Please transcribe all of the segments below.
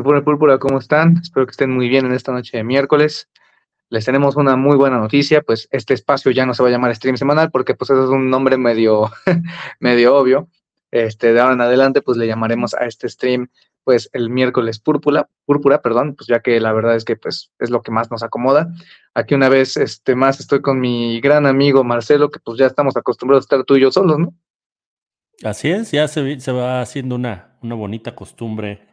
Informe Púrpura, ¿cómo están? Espero que estén muy bien en esta noche de miércoles. Les tenemos una muy buena noticia, pues este espacio ya no se va a llamar stream semanal porque pues eso es un nombre medio, medio obvio. Este, de ahora en adelante pues le llamaremos a este stream pues el miércoles púrpura, púrpura, perdón, pues ya que la verdad es que pues es lo que más nos acomoda. Aquí una vez este más estoy con mi gran amigo Marcelo, que pues ya estamos acostumbrados a estar tú y yo solos, ¿no? Así es, ya se, se va haciendo una, una bonita costumbre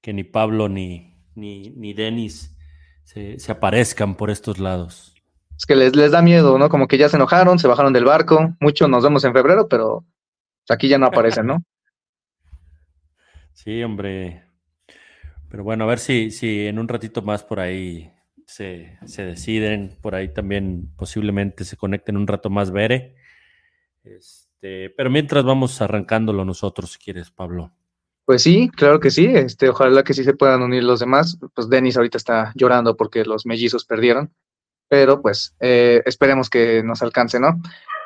que ni Pablo ni, ni, ni Denis se, se aparezcan por estos lados. Es que les, les da miedo, ¿no? Como que ya se enojaron, se bajaron del barco, muchos nos vemos en febrero, pero aquí ya no aparecen, ¿no? Sí, hombre. Pero bueno, a ver si, si en un ratito más por ahí se, se deciden. Por ahí también posiblemente se conecten un rato más Bere. Este, pero mientras vamos arrancándolo nosotros, si quieres, Pablo. Pues sí, claro que sí. Este, ojalá que sí se puedan unir los demás. Pues Denis ahorita está llorando porque los mellizos perdieron. Pero pues eh, esperemos que nos alcance, ¿no?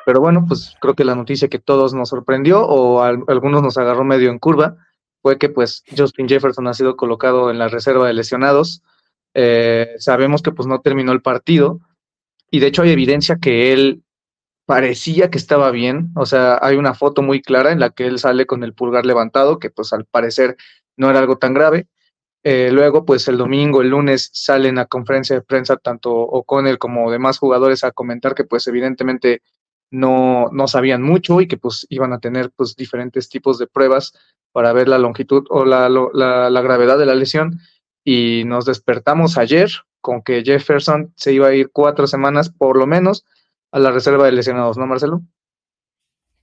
Pero bueno, pues creo que la noticia que todos nos sorprendió o a algunos nos agarró medio en curva fue que pues Justin Jefferson ha sido colocado en la reserva de lesionados. Eh, sabemos que pues no terminó el partido y de hecho hay evidencia que él parecía que estaba bien, o sea, hay una foto muy clara en la que él sale con el pulgar levantado, que pues al parecer no era algo tan grave. Eh, luego, pues el domingo, el lunes, salen a conferencia de prensa tanto O'Connell como demás jugadores a comentar que pues evidentemente no, no sabían mucho y que pues iban a tener pues diferentes tipos de pruebas para ver la longitud o la, la, la gravedad de la lesión. Y nos despertamos ayer con que Jefferson se iba a ir cuatro semanas por lo menos a la reserva de lesionados, ¿no, Marcelo?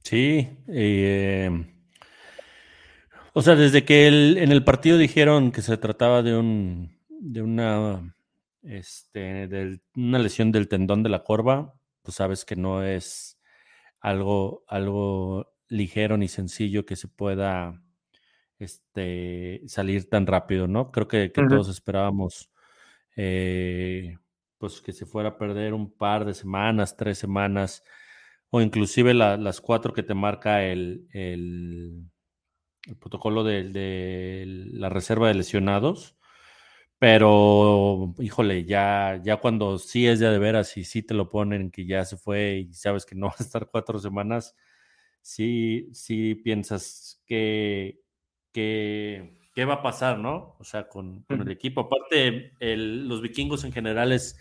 Sí, eh, o sea, desde que el- en el partido dijeron que se trataba de un de una este de una lesión del tendón de la corva, pues sabes que no es algo algo ligero ni sencillo que se pueda este salir tan rápido, ¿no? Creo que, todos esperábamos eh, pues que se fuera a perder un par de semanas, tres semanas, o inclusive la- las cuatro que te marca el, el- el protocolo de, de la reserva de lesionados. Pero, híjole, ya, ya cuando sí es ya de veras y sí te lo ponen que ya se fue y sabes que no va a estar cuatro semanas, sí, sí piensas que, que, qué va a pasar, ¿no? O sea, con, con el equipo. Aparte, el- los vikingos en general es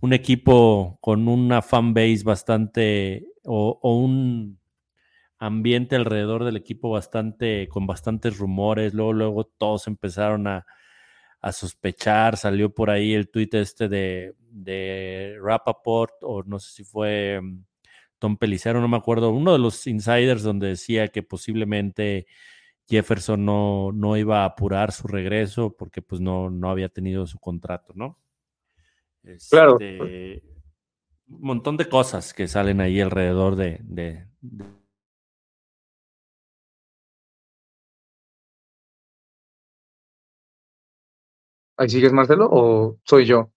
un equipo con una fan base bastante, o, o un ambiente alrededor del equipo bastante, con bastantes rumores. Luego, luego todos empezaron a, a sospechar. Salió por ahí el tuit este de, de Rappaport, o no sé si fue mm, Tom Pelicero, no me acuerdo, uno de los insiders donde decía que posiblemente Jefferson no, no iba a apurar su regreso porque pues no, no había tenido su contrato, ¿no? Claro. Este, un montón de cosas que salen ahí alrededor de, de- de- ¿Ahí sigues, Marcelo, o soy yo?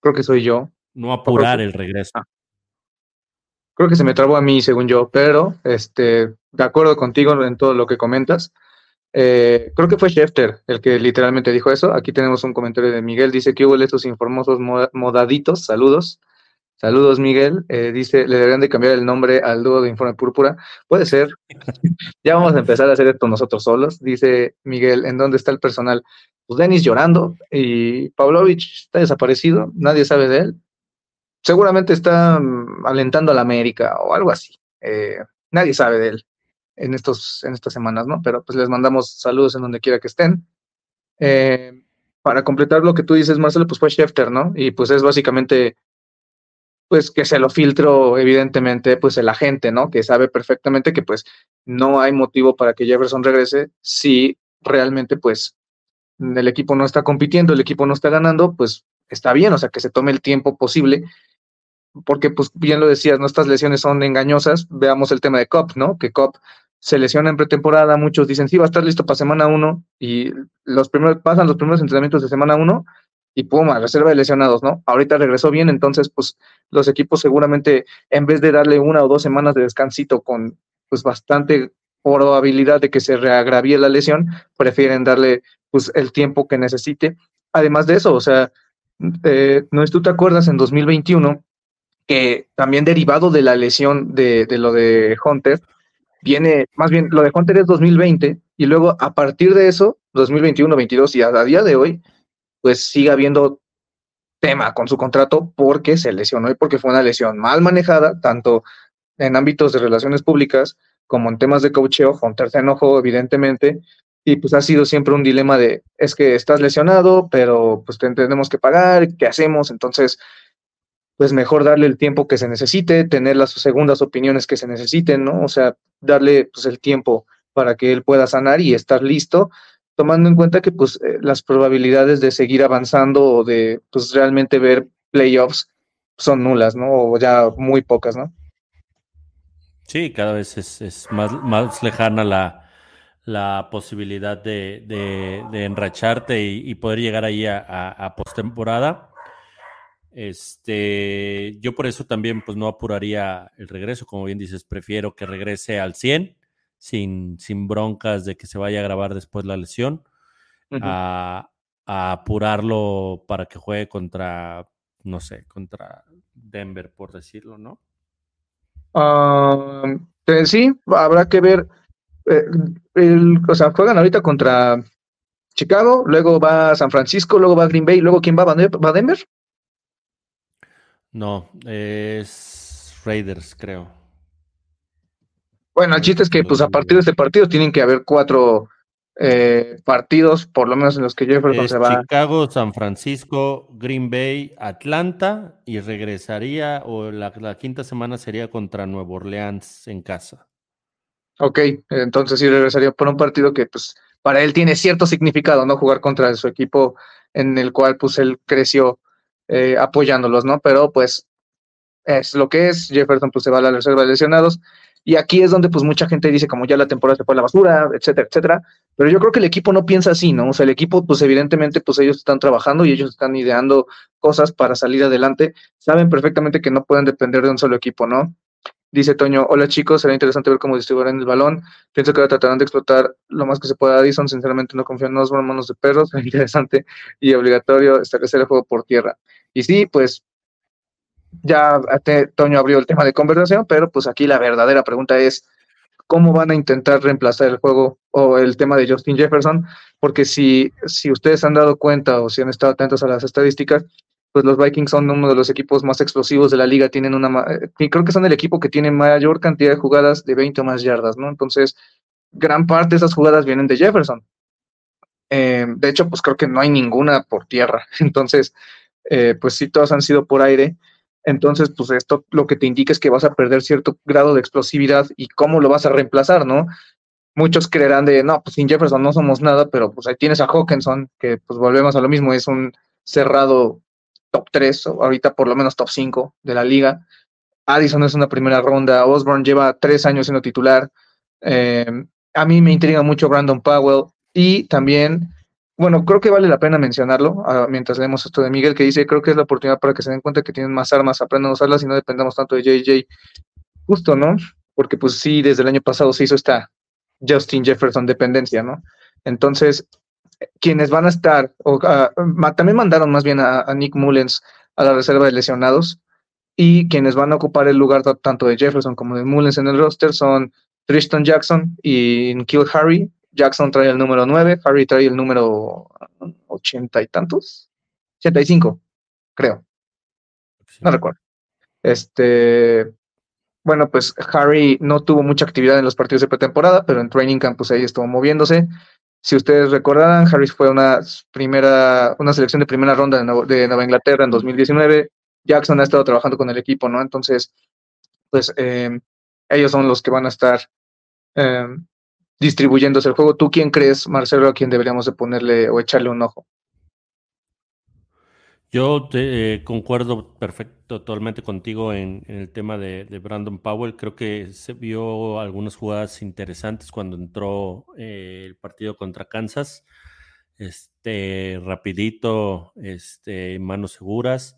Creo que soy yo. no apurar el regreso. Ah. Creo que se me trabó a mí, según yo, pero este, de acuerdo contigo en todo lo que comentas. Eh, creo que fue Schefter el que literalmente dijo eso. Aquí tenemos un comentario de Miguel. Dice que hubo estos informosos moda- modaditos. Saludos. Saludos, Miguel. Eh, dice, le deberían de cambiar el nombre al dúo de Informe Púrpura. Puede ser. ya vamos a empezar a hacer esto nosotros solos. Dice Miguel, ¿en dónde está el personal? Pues Denis llorando y Pavlovich está desaparecido. Nadie sabe de él. Seguramente está mm, alentando a la América o algo así. Eh, nadie sabe de él en, estos, en estas semanas, ¿no? Pero pues les mandamos saludos en donde quiera que estén. Eh, para completar lo que tú dices, Marcelo, pues fue Schefter, ¿no? Y pues es básicamente, pues que se lo filtró evidentemente, pues el agente, ¿no? Que sabe perfectamente que pues no hay motivo para que Jefferson regrese si realmente pues el equipo no está compitiendo, el equipo no está ganando, pues está bien, o sea, que se tome el tiempo posible porque pues bien lo decías, ¿no? Estas lesiones son engañosas. Veamos el tema de Cop, ¿no? Que Cop se lesiona en pretemporada, muchos dicen, sí, va a estar listo para semana uno, y los primeros, pasan los primeros entrenamientos de semana uno, y pum, a reserva de lesionados, ¿no? Ahorita regresó bien, entonces, pues, los equipos seguramente, en vez de darle una o dos semanas de descansito con, pues, bastante probabilidad de que se reagravie la lesión, prefieren darle, pues, el tiempo que necesite. Además de eso, o sea, eh, no es tú te acuerdas en 2021 que también derivado de la lesión de, lo de Hunter, viene, más bien, lo de Hunter es 2020, y luego a partir de eso, 2021, 22 y a, día de hoy, pues sigue habiendo tema con su contrato porque se lesionó y porque fue una lesión mal manejada, tanto en ámbitos de relaciones públicas como en temas de coacheo. Hunter se enojó, evidentemente, y pues ha sido siempre un dilema de, es que estás lesionado, pero pues te tenemos que pagar, ¿qué hacemos? Entonces, pues mejor darle el tiempo que se necesite, tener las segundas opiniones que se necesiten, ¿no? O sea, darle pues el tiempo para que él pueda sanar y estar listo, tomando en cuenta que pues eh, las probabilidades de seguir avanzando o de pues realmente ver playoffs son nulas, ¿no? O ya muy pocas, ¿no? Sí, cada vez es, más, más lejana la, la posibilidad de, de, enracharte y, poder llegar ahí a, a, a postemporada. Este, yo por eso también pues no apuraría el regreso, como bien dices, prefiero que regrese al 100 sin, sin broncas de que se vaya a grabar después la lesión, a, apurarlo para que juegue contra, no sé, contra Denver, por decirlo, ¿no? Ah, sí, habrá que ver. Eh, o sea, juegan ahorita contra Chicago, luego va San Francisco, luego va Green Bay, luego ¿quién va? ¿Va Denver? No, es Raiders, creo. Bueno, el chiste es que pues a partir de este partido tienen que haber cuatro eh, partidos, por lo menos en los que Jefferson se va. Chicago, San Francisco, Green Bay, Atlanta y regresaría, o la, la, quinta semana sería contra Nueva Orleans en casa. Ok, entonces sí regresaría por un partido que pues para él tiene cierto significado, ¿no? Jugar contra su equipo en el cual pues él creció eh, apoyándolos, ¿no? Pero pues es lo que es, Jefferson pues se va a la reserva de lesionados, y aquí es donde pues mucha gente dice como ya la temporada se fue a la basura, etcétera, etcétera, pero yo creo que el equipo no piensa así, ¿no? O sea, el equipo pues evidentemente pues ellos están trabajando y ellos están ideando cosas para salir adelante, saben perfectamente que no pueden depender de un solo equipo, ¿no? Dice Toño, hola chicos, será interesante ver cómo distribuirán el balón. Pienso que ahora tratarán de explotar lo más que se pueda Addison. Sinceramente no confío en Osborne, manos de perros. Será interesante y obligatorio establecer el juego por tierra. Y sí, pues ya Toño abrió el tema de conversación, pero pues aquí la verdadera pregunta es cómo van a intentar reemplazar el juego o el tema de Justin Jefferson, porque si, si ustedes han dado cuenta o si han estado atentos a las estadísticas, pues los Vikings son uno de los equipos más explosivos de la liga, tienen una, eh, creo que son el equipo que tiene mayor cantidad de jugadas de 20 o más yardas, ¿no? Entonces, gran parte de esas jugadas vienen de Jefferson. Eh, de hecho, pues creo que no hay ninguna por tierra. Entonces, eh, pues sí, todas han sido por aire. Entonces, pues esto lo que te indica es que vas a perder cierto grado de explosividad y cómo lo vas a reemplazar, ¿no? Muchos creerán de, no, pues sin Jefferson no somos nada, pero pues ahí tienes a Hawkinson, que pues volvemos a lo mismo, es un cerrado top 3, o ahorita por lo menos top 5 de la liga. Addison es una primera ronda, Osborne lleva tres años siendo titular. Eh, a mí me intriga mucho Brandon Powell y también bueno, creo que vale la pena mencionarlo ah, mientras leemos esto de Miguel, que dice, creo que es la oportunidad para que se den cuenta que tienen más armas, aprendan a usarlas y no dependamos tanto de JJ. Justo, ¿no? Porque pues sí, desde el año pasado se hizo esta Justin Jefferson dependencia, ¿no? Entonces, quienes van a estar, o, ah, también mandaron más bien a, Nick Mullens a la reserva de lesionados, Y quienes van a ocupar el lugar tanto de Jefferson como de Mullens en el roster son Tristan Jackson y Kill Harry. Jackson trae el número 9, Harry trae el número 80 y tantos. 85, creo. No recuerdo. Este, bueno, pues Harry no tuvo mucha actividad en los partidos de pretemporada, pero en Training Camp pues ahí estuvo moviéndose. Si ustedes recordarán, Harry fue una primera, una selección de primera ronda de, Nueva Inglaterra en 2019. Jackson ha estado trabajando con el equipo, ¿no? Entonces, pues em, ellos son los que van a estar em, distribuyéndose el juego. ¿Tú quién crees, Marcelo, a quién deberíamos de ponerle o echarle un ojo? Yo te, eh, concuerdo perfecto, totalmente contigo en, el tema de, Brandon Powell. Creo que se vio algunas jugadas interesantes cuando entró eh, el partido contra Kansas. Este, rapidito, este, manos seguras.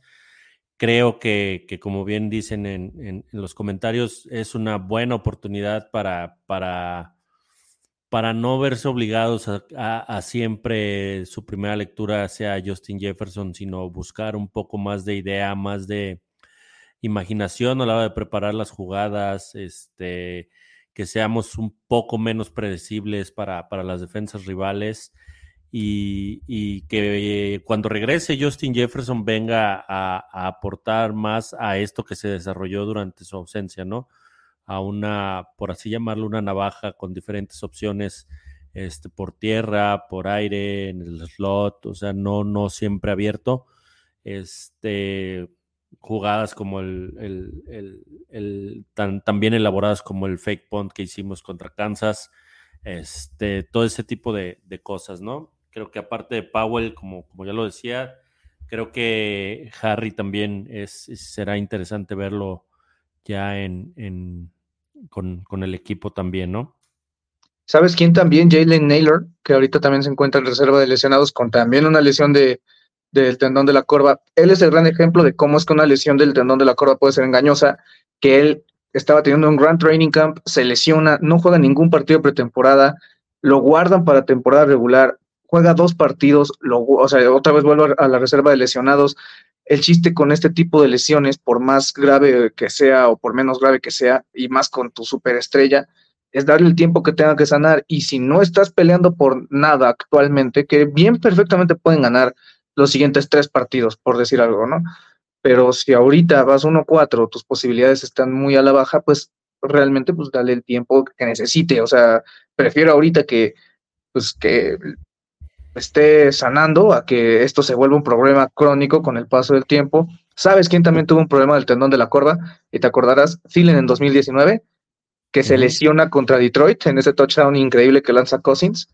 Creo que, como bien dicen en, en, los comentarios, es una buena oportunidad para, para para no verse obligados a, siempre su primera lectura sea Justin Jefferson, sino buscar un poco más de idea, más de imaginación a la hora de preparar las jugadas, este, que seamos un poco menos predecibles para, para las defensas rivales y, que cuando regrese Justin Jefferson venga a aportar más a esto que se desarrolló durante su ausencia, ¿no? A una, por así llamarlo, una navaja con diferentes opciones este, por tierra, por aire, en el slot, o sea, no, no siempre abierto. Este, jugadas como el, el, el, tan, bien elaboradas como el fake punt que hicimos contra Kansas, este, todo ese tipo de, cosas, ¿no? Creo que aparte de Powell, como, como ya lo decía, creo que Harry también es, será interesante verlo ya en, con, el equipo también, ¿no? ¿Sabes quién también? Jalen Naylor, que ahorita también se encuentra en reserva de lesionados con también una lesión de, del tendón de la corva. Él es el gran ejemplo de cómo es que una lesión del tendón de la corva puede ser engañosa, que él estaba teniendo un gran training camp, se lesiona, no juega ningún partido pretemporada, lo guardan para temporada regular, juega dos partidos, o sea, otra vez vuelve a la reserva de lesionados, el chiste con este tipo de lesiones, por más grave que sea o por menos grave que sea, y más con tu superestrella, es darle el tiempo que tenga que sanar. Y si no estás peleando por nada actualmente, que bien perfectamente pueden ganar los siguientes tres partidos, por decir algo, ¿no? Pero si ahorita vas 1-4, tus posibilidades están muy a la baja, pues realmente pues dale el tiempo que necesite. O sea, prefiero ahorita que pues que esté sanando a que esto se vuelva un problema crónico con el paso del tiempo. ¿Sabes quién también tuvo un problema del tendón de la corva? Y te acordarás, Thielen en 2019, que se lesiona contra Detroit en ese touchdown increíble que lanza Cousins.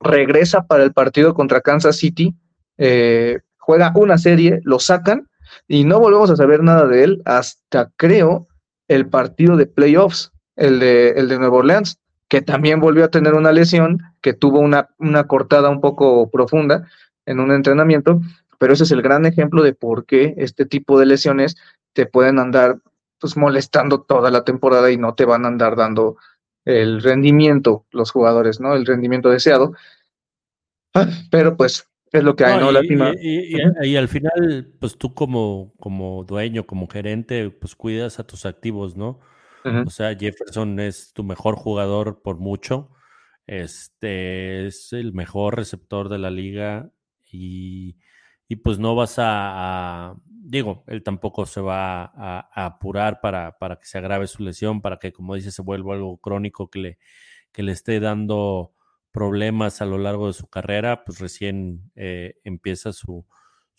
Regresa para el partido contra Kansas City, eh, juega una serie, lo sacan y no volvemos a saber nada de él hasta creo el partido de playoffs, el de, el de Nueva Orleans, que también volvió a tener una lesión, que tuvo una, una cortada un poco profunda en un entrenamiento, pero ese es el gran ejemplo de por qué este tipo de lesiones te pueden andar pues molestando toda la temporada y no te van a andar dando el rendimiento los jugadores, ¿no? El rendimiento deseado. Ah, pero pues es lo que hay, ¿no? y, y, al final, pues tú como, como dueño, como gerente, pues cuidas a tus activos, ¿no? O sea, Jefferson es tu mejor jugador por mucho. Este es el mejor receptor de la liga y, pues no vas a, digo, él tampoco se va a, apurar para, para, que se agrave su lesión, para que, como dice, se vuelva algo crónico que le, que le esté dando problemas a lo largo de su carrera, pues recién eh, empieza su,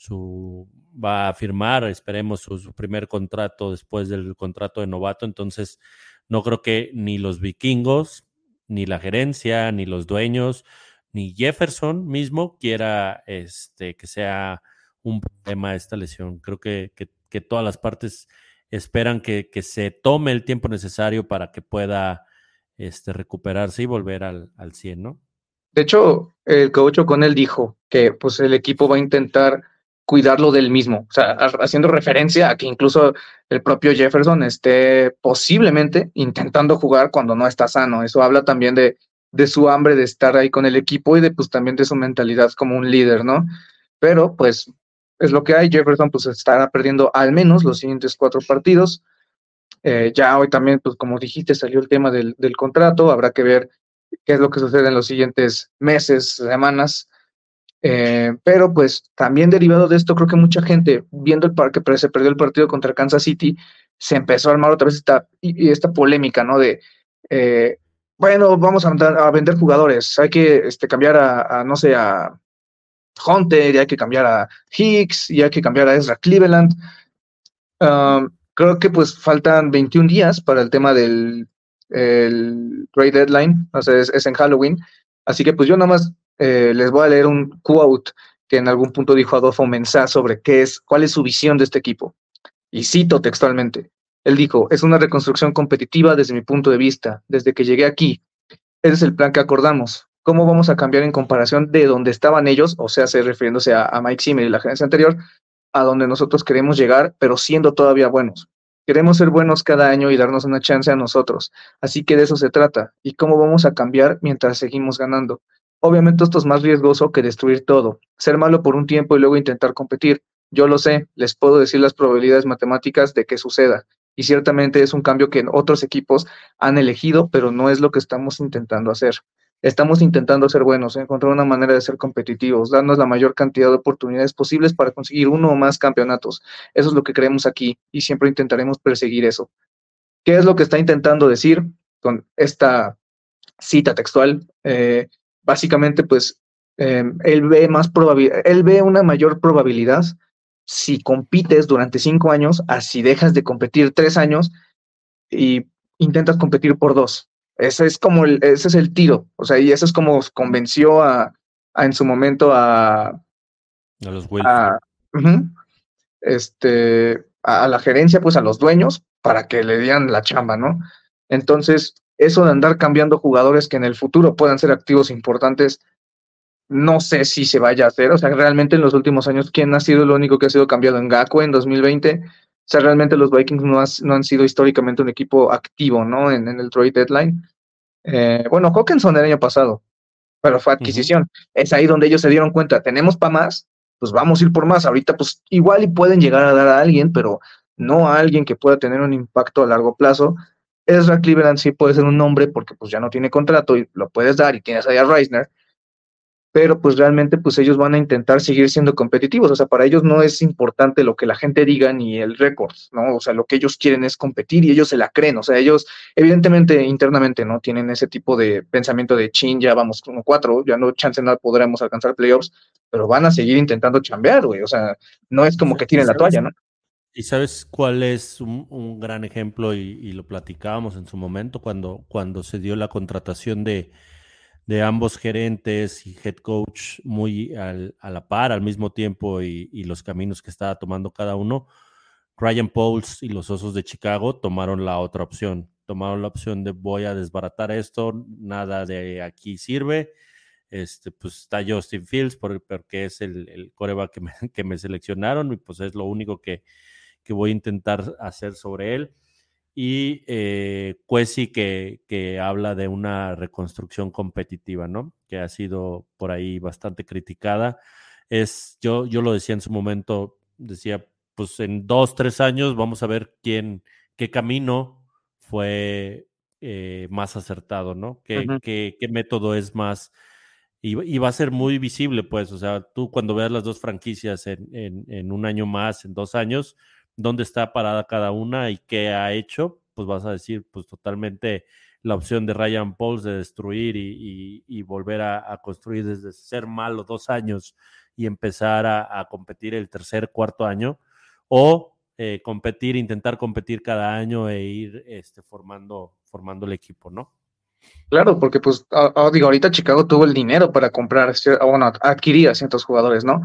su va a firmar, esperemos, su, primer contrato después del contrato de novato. Entonces, no creo que ni los vikingos, ni la gerencia, ni los dueños, ni Jefferson mismo quiera este, que sea un problema esta lesión. Creo que, que, todas las partes esperan que, que, se tome el tiempo necesario para que pueda este, recuperarse y volver al, al 100, ¿no? De hecho, el coach con él dijo que pues, el equipo va a intentar cuidarlo del mismo, o sea, haciendo referencia a que incluso el propio Jefferson esté posiblemente intentando jugar cuando no está sano. Eso habla también de, de su hambre de estar ahí con el equipo y de pues también de su mentalidad como un líder, ¿no? Pero pues es lo que hay. Jefferson pues estará perdiendo al menos los siguientes cuatro partidos. Eh, ya hoy también, pues como dijiste, salió el tema del, del, contrato. Habrá que ver qué es lo que sucede en los siguientes meses, semanas. Eh, pero pues también derivado de esto, creo que mucha gente, viendo el parque, se perdió el partido contra Kansas City, se empezó a armar otra vez esta, y, esta polémica, ¿no? De, eh, bueno, vamos a, vender jugadores, hay que este, cambiar a, no sé, a Hunter, y hay que cambiar a Hicks, y hay que cambiar a Ezra Cleveland. Um, creo que pues faltan 21 días para el tema del el Great Deadline, o sea, es en Halloween, así que pues yo nada más eh, les voy a leer un quote que en algún punto dijo Adolfo Mensah sobre qué es, cuál es su visión de este equipo. Y cito textualmente. Él dijo, es una reconstrucción competitiva desde mi punto de vista, desde que llegué aquí. Ese es el plan que acordamos. ¿Cómo vamos a cambiar en comparación de donde estaban ellos, o sea, refiriéndose a, a Mike Zimmer y la gerencia anterior, a donde nosotros queremos llegar, pero siendo todavía buenos? Queremos ser buenos cada año y darnos una chance a nosotros. Así que de eso se trata. ¿Y cómo vamos a cambiar mientras seguimos ganando? Obviamente esto es más riesgoso que destruir todo. Ser malo por un tiempo y luego intentar competir. Yo lo sé, les puedo decir las probabilidades matemáticas de que suceda. Y ciertamente es un cambio que otros equipos han elegido, pero no es lo que estamos intentando hacer. Estamos intentando ser buenos, encontrar una manera de ser competitivos, darnos la mayor cantidad de oportunidades posibles para conseguir uno o más campeonatos. Eso es lo que creemos aquí y siempre intentaremos perseguir eso. ¿Qué es lo que está intentando decir con esta cita textual? Eh, básicamente, pues, eh, él ve más probabilidad, él ve una mayor probabilidad si compites durante cinco años a si dejas de competir tres años y intentas competir por dos. Ese es como el, ese es el tiro. O sea, y eso es como convenció a, a en su momento a, a los uh -huh, este, a, a, la gerencia, pues a los dueños, para que le dieran la chamba, ¿no? Entonces, eso de andar cambiando jugadores que en el futuro puedan ser activos importantes, no sé si se vaya a hacer. O sea, realmente en los últimos años, ¿quién ha sido el único que ha sido cambiado en Gaco en 2020? O sea, realmente los Vikings no, has, no han sido históricamente un equipo activo, ¿no? En, en el trade deadline. Eh, bueno, Hawkinson el año pasado, pero fue adquisición. Uh -huh. Es ahí donde ellos se dieron cuenta, tenemos para más, pues vamos a ir por más. Ahorita, pues igual y pueden llegar a dar a alguien, pero no a alguien que pueda tener un impacto a largo plazo. Ezra Cleveland sí puede ser un nombre porque pues ya no tiene contrato y lo puedes dar y tienes ahí a Reisner, pero pues realmente pues ellos van a intentar seguir siendo competitivos, o sea, para ellos no es importante lo que la gente diga ni el récord, ¿no? O sea, lo que ellos quieren es competir y ellos se la creen, o sea, ellos evidentemente internamente no tienen ese tipo de pensamiento de chin, ya vamos como cuatro, ya no chance nada podremos alcanzar playoffs, pero van a seguir intentando chambear, güey, o sea, no es como que tiren la toalla, ¿no? ¿Y sabes cuál es un, un gran ejemplo? Y, lo platicábamos en su momento cuando, cuando se dio la contratación de, de ambos gerentes y head coach muy a la par, al mismo tiempo, y, los caminos que estaba tomando cada uno. Ryan Pauls y los Osos de Chicago tomaron la otra opción. Tomaron la opción de voy a desbaratar esto, nada de aquí sirve. Este, pues está Justin Fields porque es el, el coreback que que me seleccionaron y pues es lo único que, que voy a intentar hacer sobre él. Y eh, Cuesi que, que habla de una reconstrucción competitiva, ¿no? Que ha sido por ahí bastante criticada. Es, yo, yo lo decía en su momento, decía, pues en dos, tres años vamos a ver quién, qué camino fue eh, más acertado, ¿no? ¿Qué, uh -huh. qué, qué método es más... Y, y, va a ser muy visible, pues, o sea, tú cuando veas las dos franquicias en, en, en un año más, en dos años, dónde está parada cada una y qué ha hecho, pues vas a decir, pues totalmente la opción de Ryan Pauls de destruir y, y, volver a, construir desde ser malo dos años y empezar a, competir el tercer, cuarto año, o eh, competir, intentar competir cada año e ir este, formando, formando el equipo, ¿no? Claro, porque pues oh, digo, ahorita Chicago tuvo el dinero para comprar, bueno, adquirir a ciertos jugadores, ¿no?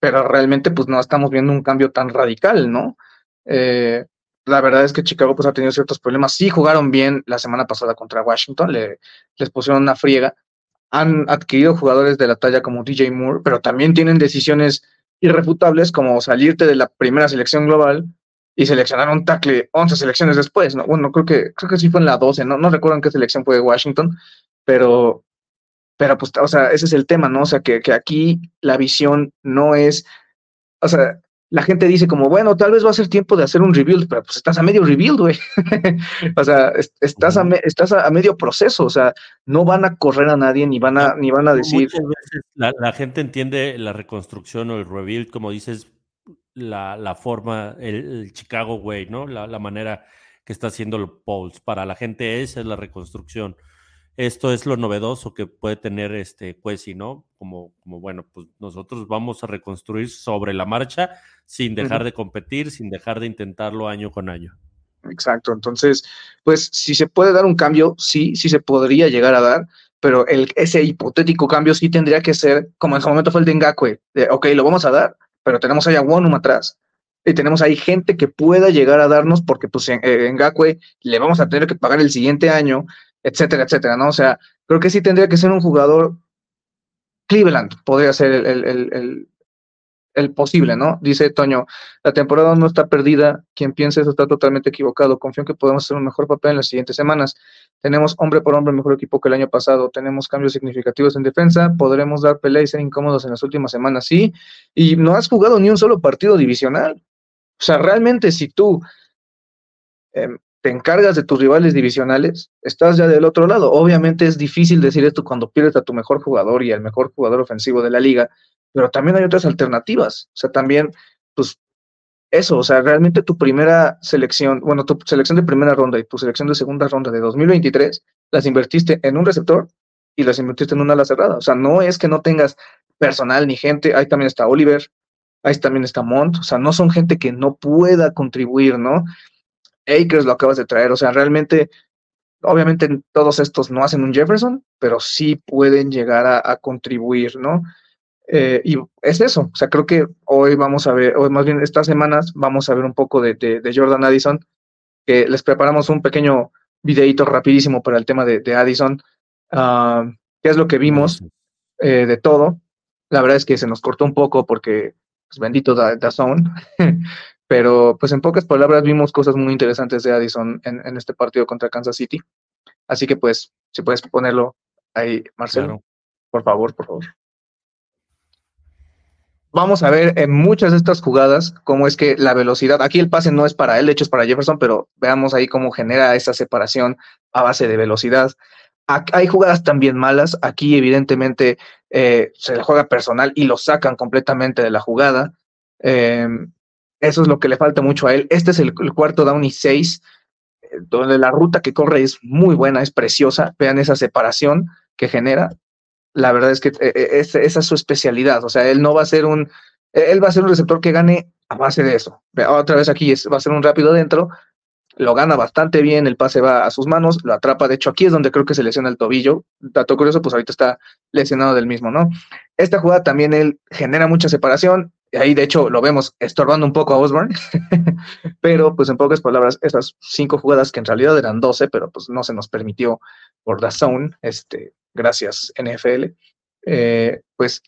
Pero realmente pues no estamos viendo un cambio tan radical, ¿no? Eh, la verdad es que Chicago pues ha tenido ciertos problemas. Sí jugaron bien la semana pasada contra Washington, le, les pusieron una friega. Han adquirido jugadores de la talla como DJ Moore, pero también tienen decisiones irrefutables como salirte de la primera selección global y seleccionar un tackle 11 selecciones después, ¿no? Bueno, creo que, creo que sí fue en la 12, ¿no? No recuerdo en qué selección fue Washington, pero Pero pues, o sea, ese es el tema, ¿no? O sea, que, que aquí la visión no es, o sea, la gente dice como, bueno, tal vez va a ser tiempo de hacer un rebuild, pero pues estás a medio rebuild, güey. o sea, estás a, estás a, medio proceso, o sea, no van a correr a nadie ni van a, ni van a decir. Muchas veces la, gente entiende la reconstrucción o el rebuild, como dices, la, la forma, el, Chicago way, ¿no? La, la, manera que está haciendo el Pauls. Para la gente esa es la reconstrucción esto es lo novedoso que puede tener este Cuesi, ¿no? Como, como, bueno, pues nosotros vamos a reconstruir sobre la marcha sin dejar de competir, sin dejar de intentarlo año con año. Exacto, entonces, pues si se puede dar un cambio, sí, sí se podría llegar a dar, pero el, ese hipotético cambio sí tendría que ser, como en su momento fue el de Ngakwe, de, ok, lo vamos a dar, pero tenemos ahí a Wonum atrás, y tenemos ahí gente que pueda llegar a darnos, porque pues en, en Ngakwe le vamos a tener que pagar el siguiente año, etcétera, etcétera, ¿no? O sea, creo que sí tendría que ser un jugador Cleveland, podría ser el, el, posible, ¿no? Dice Toño, la temporada no está perdida, quien piense eso está totalmente equivocado, confío en que podemos hacer un mejor papel en las siguientes semanas. Tenemos hombre por hombre mejor equipo que el año pasado, tenemos cambios significativos en defensa, podremos dar pelea y ser incómodos en las últimas semanas, sí, y no has jugado ni un solo partido divisional. O sea, realmente si tú em, te encargas de tus rivales divisionales, estás ya del otro lado. Obviamente es difícil decir esto cuando pierdes a tu mejor jugador y al mejor jugador ofensivo de la liga, pero también hay otras alternativas. O sea, también, pues, eso, o sea, realmente tu primera selección, bueno, tu selección de primera ronda y tu selección de segunda ronda de 2023, las invertiste en un receptor y las invertiste en una ala cerrada. O sea, no es que no tengas personal ni gente, ahí también está Oliver, ahí también está Mont, o sea, no son gente que no pueda contribuir, ¿no? Akers lo acabas de traer, o sea, realmente, obviamente todos estos no hacen un Jefferson, pero sí pueden llegar a, contribuir, ¿no? Eh, y es eso, o sea, creo que hoy vamos a ver, o más bien estas semanas vamos a ver un poco de, Jordan Addison, que les preparamos un pequeño videito rapidísimo para el tema de, Addison, uh, qué es lo que vimos eh, de todo. La verdad es que se nos cortó un poco porque, pues bendito da, Dazón, Pero, pues en pocas palabras, vimos cosas muy interesantes de Addison en, este partido contra Kansas City. Así que, pues, si puedes ponerlo ahí, Marcelo, por favor, por favor. Vamos a ver en muchas de estas jugadas cómo es que la velocidad, aquí el pase no es para él, de hecho es para Jefferson, pero veamos ahí cómo genera esa separación a base de velocidad. Hay jugadas también malas, aquí evidentemente eh, se le juega personal y lo sacan completamente de la jugada. Eh, eso es lo que le falta mucho a él. Este es el, cuarto down y seis, eh, donde la ruta que corre es muy buena, es preciosa. Vean esa separación que genera. La verdad es que eh, eh, esa es su especialidad. O sea, él no va a ser un, él va a ser un receptor que gane a base de eso. Otra vez aquí va a ser un rápido dentro, lo gana bastante bien, el pase va a sus manos, lo atrapa, de hecho aquí es donde creo que se lesiona el tobillo, dato curioso, pues ahorita está lesionado del mismo, ¿no? Esta jugada también él genera mucha separación, ahí de hecho lo vemos estorbando un poco a Osborne, pero pues en pocas palabras, esas cinco jugadas que en realidad eran 12, pero pues no se nos permitió por la zone, este, gracias NFL, eh, pues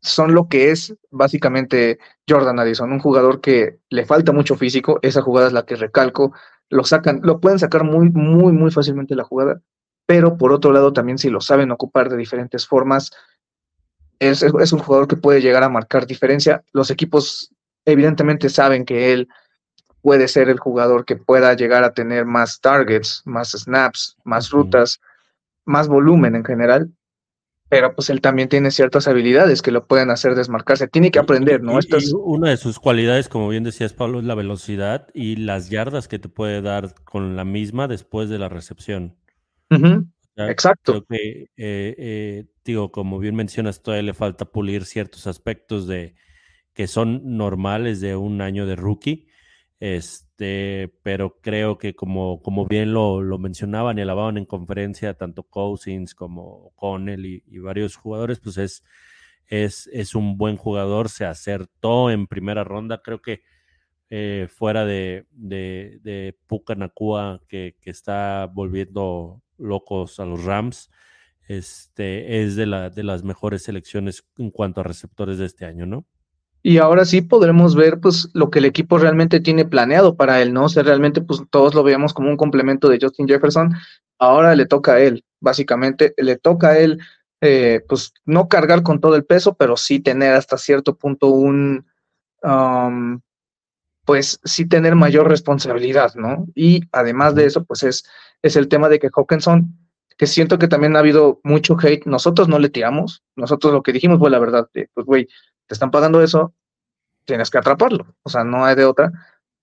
son lo que es básicamente Jordan Addison, un jugador que le falta mucho físico, esa jugada es la que recalco, lo sacan, lo pueden sacar muy, muy, muy fácilmente la jugada, pero por otro lado también si lo saben ocupar de diferentes formas, es, es, un jugador que puede llegar a marcar diferencia. Los equipos evidentemente saben que él puede ser el jugador que pueda llegar a tener más targets, más snaps, más rutas, más volumen en general, pero pues él también tiene ciertas habilidades que lo pueden hacer desmarcarse. Tiene que aprender, ¿no? Una de sus cualidades, como bien decías, Pablo, es la velocidad y las yardas que te puede dar con la misma después de la recepción. Exacto. que, eh, eh, digo, como bien mencionas, todavía le falta pulir ciertos aspectos de que son normales de un año de rookie este, pero creo que como, como bien lo, mencionaban y alababan en conferencia, tanto Cousins como Connell y, varios jugadores, pues es, es, es, un buen jugador, se acertó en primera ronda, creo que eh, fuera de, de, de Puka Nakua, que, que, está volviendo locos a los Rams, este, es de, la, de las mejores selecciones en cuanto a receptores de este año, ¿no? y ahora sí podremos ver pues lo que el equipo realmente tiene planeado para él, ¿no? O sea, realmente pues todos lo veíamos como un complemento de Justin Jefferson, ahora le toca a él, básicamente le toca a él eh, pues no cargar con todo el peso, pero sí tener hasta cierto punto un, um, pues sí tener mayor responsabilidad, ¿no? Y además de eso, pues es, es el tema de que Hawkinson, que siento que también ha habido mucho hate, nosotros no le tiramos, nosotros lo que dijimos fue la verdad, pues güey, te están pagando eso, tienes que atraparlo, o sea, no hay de otra.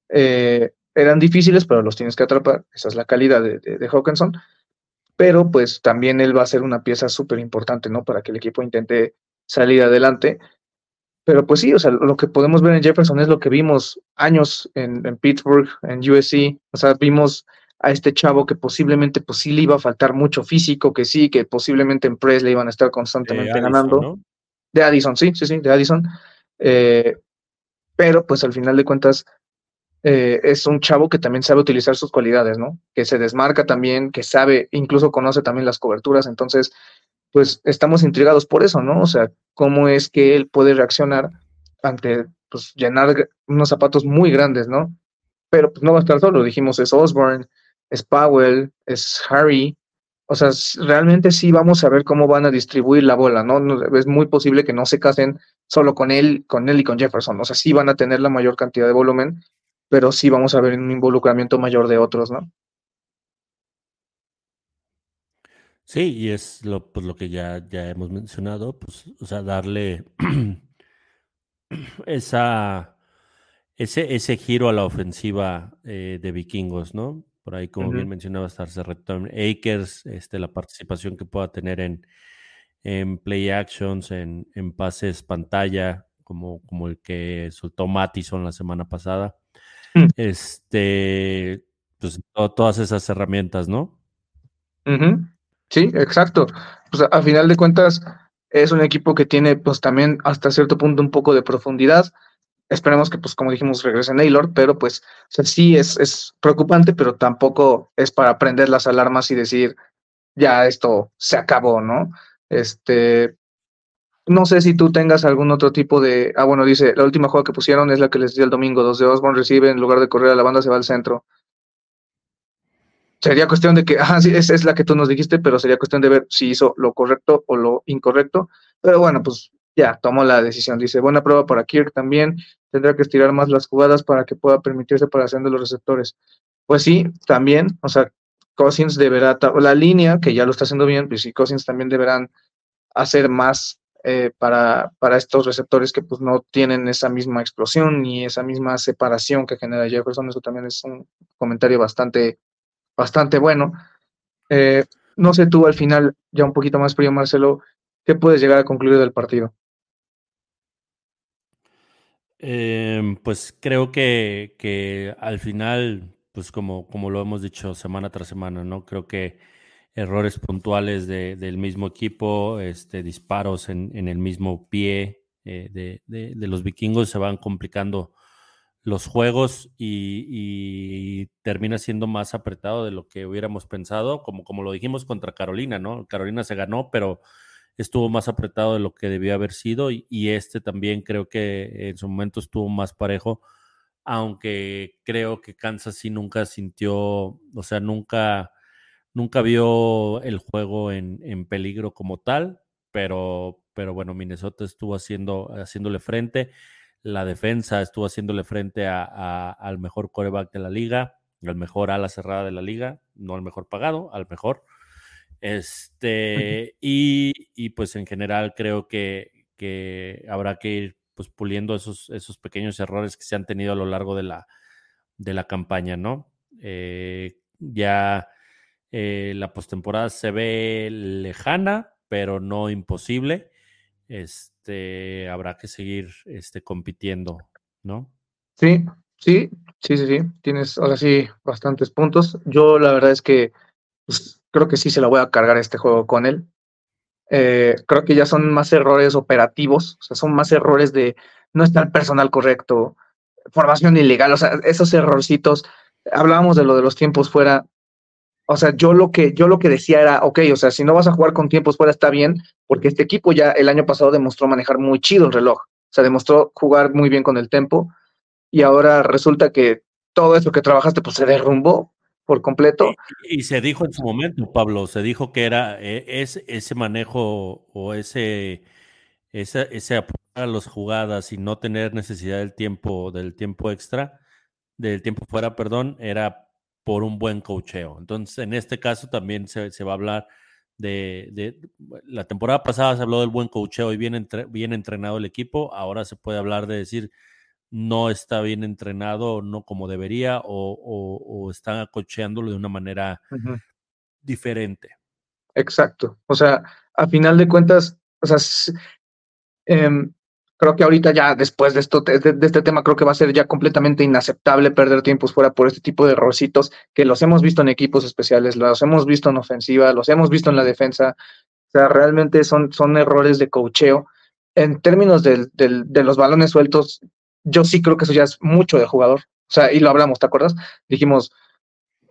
Eh, eran difíciles, pero los tienes que atrapar, esa es la calidad de, de, de Hawkinson, pero pues también él va a ser una pieza súper importante, ¿no? Para que el equipo intente salir adelante pero pues sí, o sea, lo que podemos ver en Jefferson es lo que vimos años en, en Pittsburgh, en USC, o sea, vimos a este chavo que posiblemente pues sí le iba a faltar mucho físico, que sí, que posiblemente en Press le iban a estar constantemente Addison, ganando. ¿no? De Addison, sí, sí, sí, de Addison. Eh, pero pues al final de cuentas eh, es un chavo que también sabe utilizar sus cualidades, ¿no? Que se desmarca también, que sabe, incluso conoce también las coberturas, entonces pues estamos intrigados por eso, ¿no? O sea, cómo es que él puede reaccionar ante pues llenar unos zapatos muy grandes, ¿no? Pero pues no va a estar solo, dijimos, es Osborne, es Powell, es Harry, o sea, realmente sí vamos a ver cómo van a distribuir la bola, ¿no? Es muy posible que no se casen solo con él, con él y con Jefferson, o sea, sí van a tener la mayor cantidad de volumen, pero sí vamos a ver un involucramiento mayor de otros, ¿no? Sí, y es lo, pues, lo que ya, ya hemos mencionado, pues, o sea, darle esa, ese, ese giro a la ofensiva eh, de vikingos, ¿no? Por ahí, como uh -huh. bien mencionaba, estarse retorno Akers, este, la participación que pueda tener en, en play actions, en, en pases pantalla, como, como el que soltó Mattison la semana pasada. Uh -huh. Este, pues to todas esas herramientas, ¿no? Uh -huh. Sí, exacto. Pues a, final de cuentas es un equipo que tiene pues también hasta cierto punto un poco de profundidad. Esperemos que pues como dijimos regrese Naylor, pero pues sí es, es preocupante, pero tampoco es para prender las alarmas y decir ya esto se acabó, ¿no? Este, no sé si tú tengas algún otro tipo de, ah bueno, dice, la última jugada que pusieron es la que les di el domingo, dos de Osborne recibe en lugar de correr a la banda se va al centro sería cuestión de que, ah, sí, esa es la que tú nos dijiste, pero sería cuestión de ver si hizo lo correcto o lo incorrecto. Pero bueno, pues ya tomó la decisión. Dice, buena prueba para Kirk también. Tendrá que estirar más las jugadas para que pueda permitir separación de los receptores. Pues sí, también, o sea, Cousins deberá, la línea, que ya lo está haciendo bien, pues sí, Cousins también deberán hacer más eh, para, para estos receptores que pues no tienen esa misma explosión ni esa misma separación que genera Jefferson. Eso también es un comentario bastante bastante bueno. Eh, no sé tú al final, ya un poquito más frío, Marcelo, ¿qué puedes llegar a concluir del partido? Eh, pues creo que, que, al final, pues como, como lo hemos dicho semana tras semana, ¿no? Creo que errores puntuales de, del mismo equipo, este, disparos en, en el mismo pie eh, de, de, los vikingos se van complicando los juegos y, termina siendo más apretado de lo que hubiéramos pensado, como, como lo dijimos contra Carolina, ¿no? Carolina se ganó, pero estuvo más apretado de lo que debía haber sido y, y este también creo que en su momento estuvo más parejo, aunque creo que Kansas sí nunca sintió, o sea, nunca, nunca vio el juego en, en peligro como tal, pero, pero bueno, Minnesota estuvo haciendo, haciéndole frente la defensa estuvo haciéndole frente a, a, al mejor coreback de la liga, al mejor ala cerrada de la liga, no al mejor pagado, al mejor. Este, y, y, pues en general creo que, que habrá que ir pues puliendo esos, esos pequeños errores que se han tenido a lo largo de la, de la campaña, ¿no? Eh, ya eh, la postemporada se ve lejana, pero no imposible este, habrá que seguir este, compitiendo, ¿no? Sí, sí, sí, sí, sí. Tienes ahora sí bastantes puntos. Yo la verdad es que pues, creo que sí se la voy a cargar este juego con él. Eh, creo que ya son más errores operativos, o sea, son más errores de no estar personal correcto, formación ilegal, o sea, esos errorcitos. Hablábamos de lo de los tiempos fuera, o sea, yo lo que yo lo que decía era, ok, o sea, si no vas a jugar con tiempos fuera está bien, porque este equipo ya el año pasado demostró manejar muy chido el reloj, o sea, demostró jugar muy bien con el tempo y ahora resulta que todo eso que trabajaste pues se derrumbó. por completo. Y, se dijo en su momento, Pablo, se dijo que era eh, ese manejo o ese, ese, ese apoyar a las jugadas y no tener necesidad del tiempo, del tiempo extra, del tiempo fuera, perdón, era por un buen cocheo. Entonces, en este caso también se, se va a hablar de, la temporada pasada se habló del buen cocheo y bien, bien entrenado el equipo, ahora se puede hablar de decir no está bien entrenado, no como debería, o, o, están cocheándolo de una manera diferente. Exacto. O sea, a final de cuentas, o sea, em, creo que ahorita ya después de esto, de, este tema, creo que va a ser ya completamente inaceptable perder tiempos fuera por este tipo de errorcitos que los hemos visto en equipos especiales, los hemos visto en ofensiva, los hemos visto en la defensa. O sea, realmente son, son errores de cocheo. En términos del, de los balones sueltos, yo sí creo que eso ya es mucho de jugador. O sea, y lo hablamos, ¿te acuerdas? Dijimos,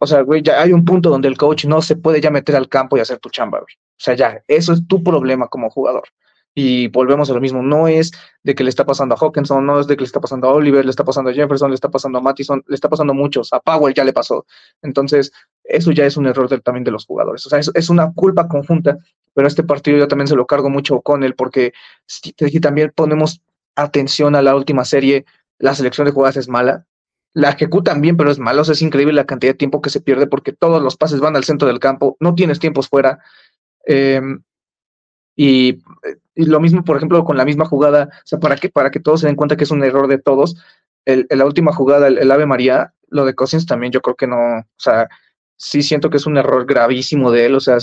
o sea, güey, ya hay un punto donde el coach no se puede ya meter al campo y hacer tu chamba, güey. O sea, ya, eso es tu problema como jugador. Y volvemos a lo mismo, no es de que le está pasando a Hawkinson, no es de que le está pasando a Oliver, le está pasando a Jefferson, le está pasando a Mattison, le está pasando a muchos, a Powell ya le pasó. Entonces, eso ya es un error también de los jugadores. O sea, es, es, una culpa conjunta, pero este partido yo también se lo cargo mucho con él, porque si, también ponemos atención a la última serie, la selección de jugadas es mala, la ejecutan bien, pero es malo. O sea, es increíble la cantidad de tiempo que se pierde porque todos los pases van al centro del campo, no tienes tiempos fuera. Em, y, lo mismo, por ejemplo, con la misma jugada, o sea, para que, para que todos se den cuenta que es un error de todos, el, la última jugada, el, Ave María, lo de Cousins también yo creo que no, o sea, sí siento que es un error gravísimo de él, o sea,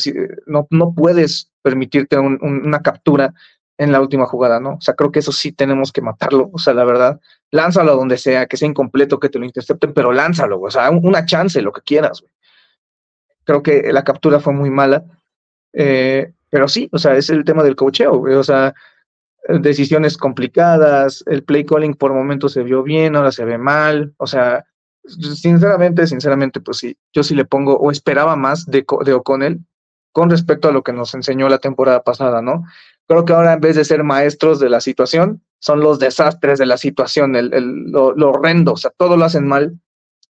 no, no puedes permitirte una captura en la última jugada, ¿no? O sea, creo que eso sí tenemos que matarlo, o sea, la verdad, lánzalo donde sea, que sea incompleto, que te lo intercepten, pero lánzalo, o sea, una chance, lo que quieras, güey. Creo que la captura fue muy mala, eh, pero sí, o sea, es el tema del cocheo, o sea, decisiones complicadas, el play calling por momentos se vio bien, ahora se ve mal, o sea, sinceramente, sinceramente, pues sí, yo sí le pongo, o esperaba más de, de O'Connell con respecto a lo que nos enseñó la temporada pasada, ¿no? Creo que ahora en vez de ser maestros de la situación, son los desastres de la situación, el, lo, horrendo, o sea, todo lo hacen mal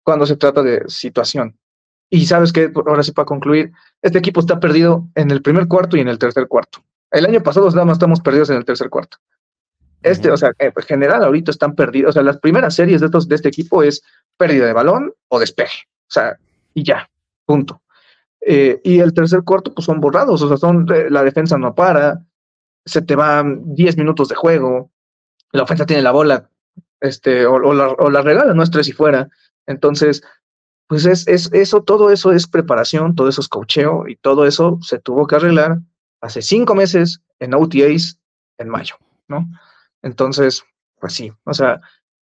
cuando se trata de situación. Y sabes que, ahora sí para concluir, este equipo está perdido en el primer cuarto y en el tercer cuarto. El año pasado nada más estamos perdidos en el tercer cuarto. Este, o sea, en general ahorita están perdidos. O sea, las primeras series de, estos, de este equipo es pérdida de balón o despeje. O sea, y ya, punto. Eh, y el tercer cuarto, pues son borrados. O sea, son, eh, la defensa no para, se te van 10 minutos de juego, la ofensa tiene la bola, este, o, la, regala, no es tres y fuera. Entonces, pues es, es, eso, todo eso es preparación, todo eso es cocheo y todo eso se tuvo que arreglar hace cinco meses en OTAs en mayo, ¿no? Entonces, pues sí, o sea,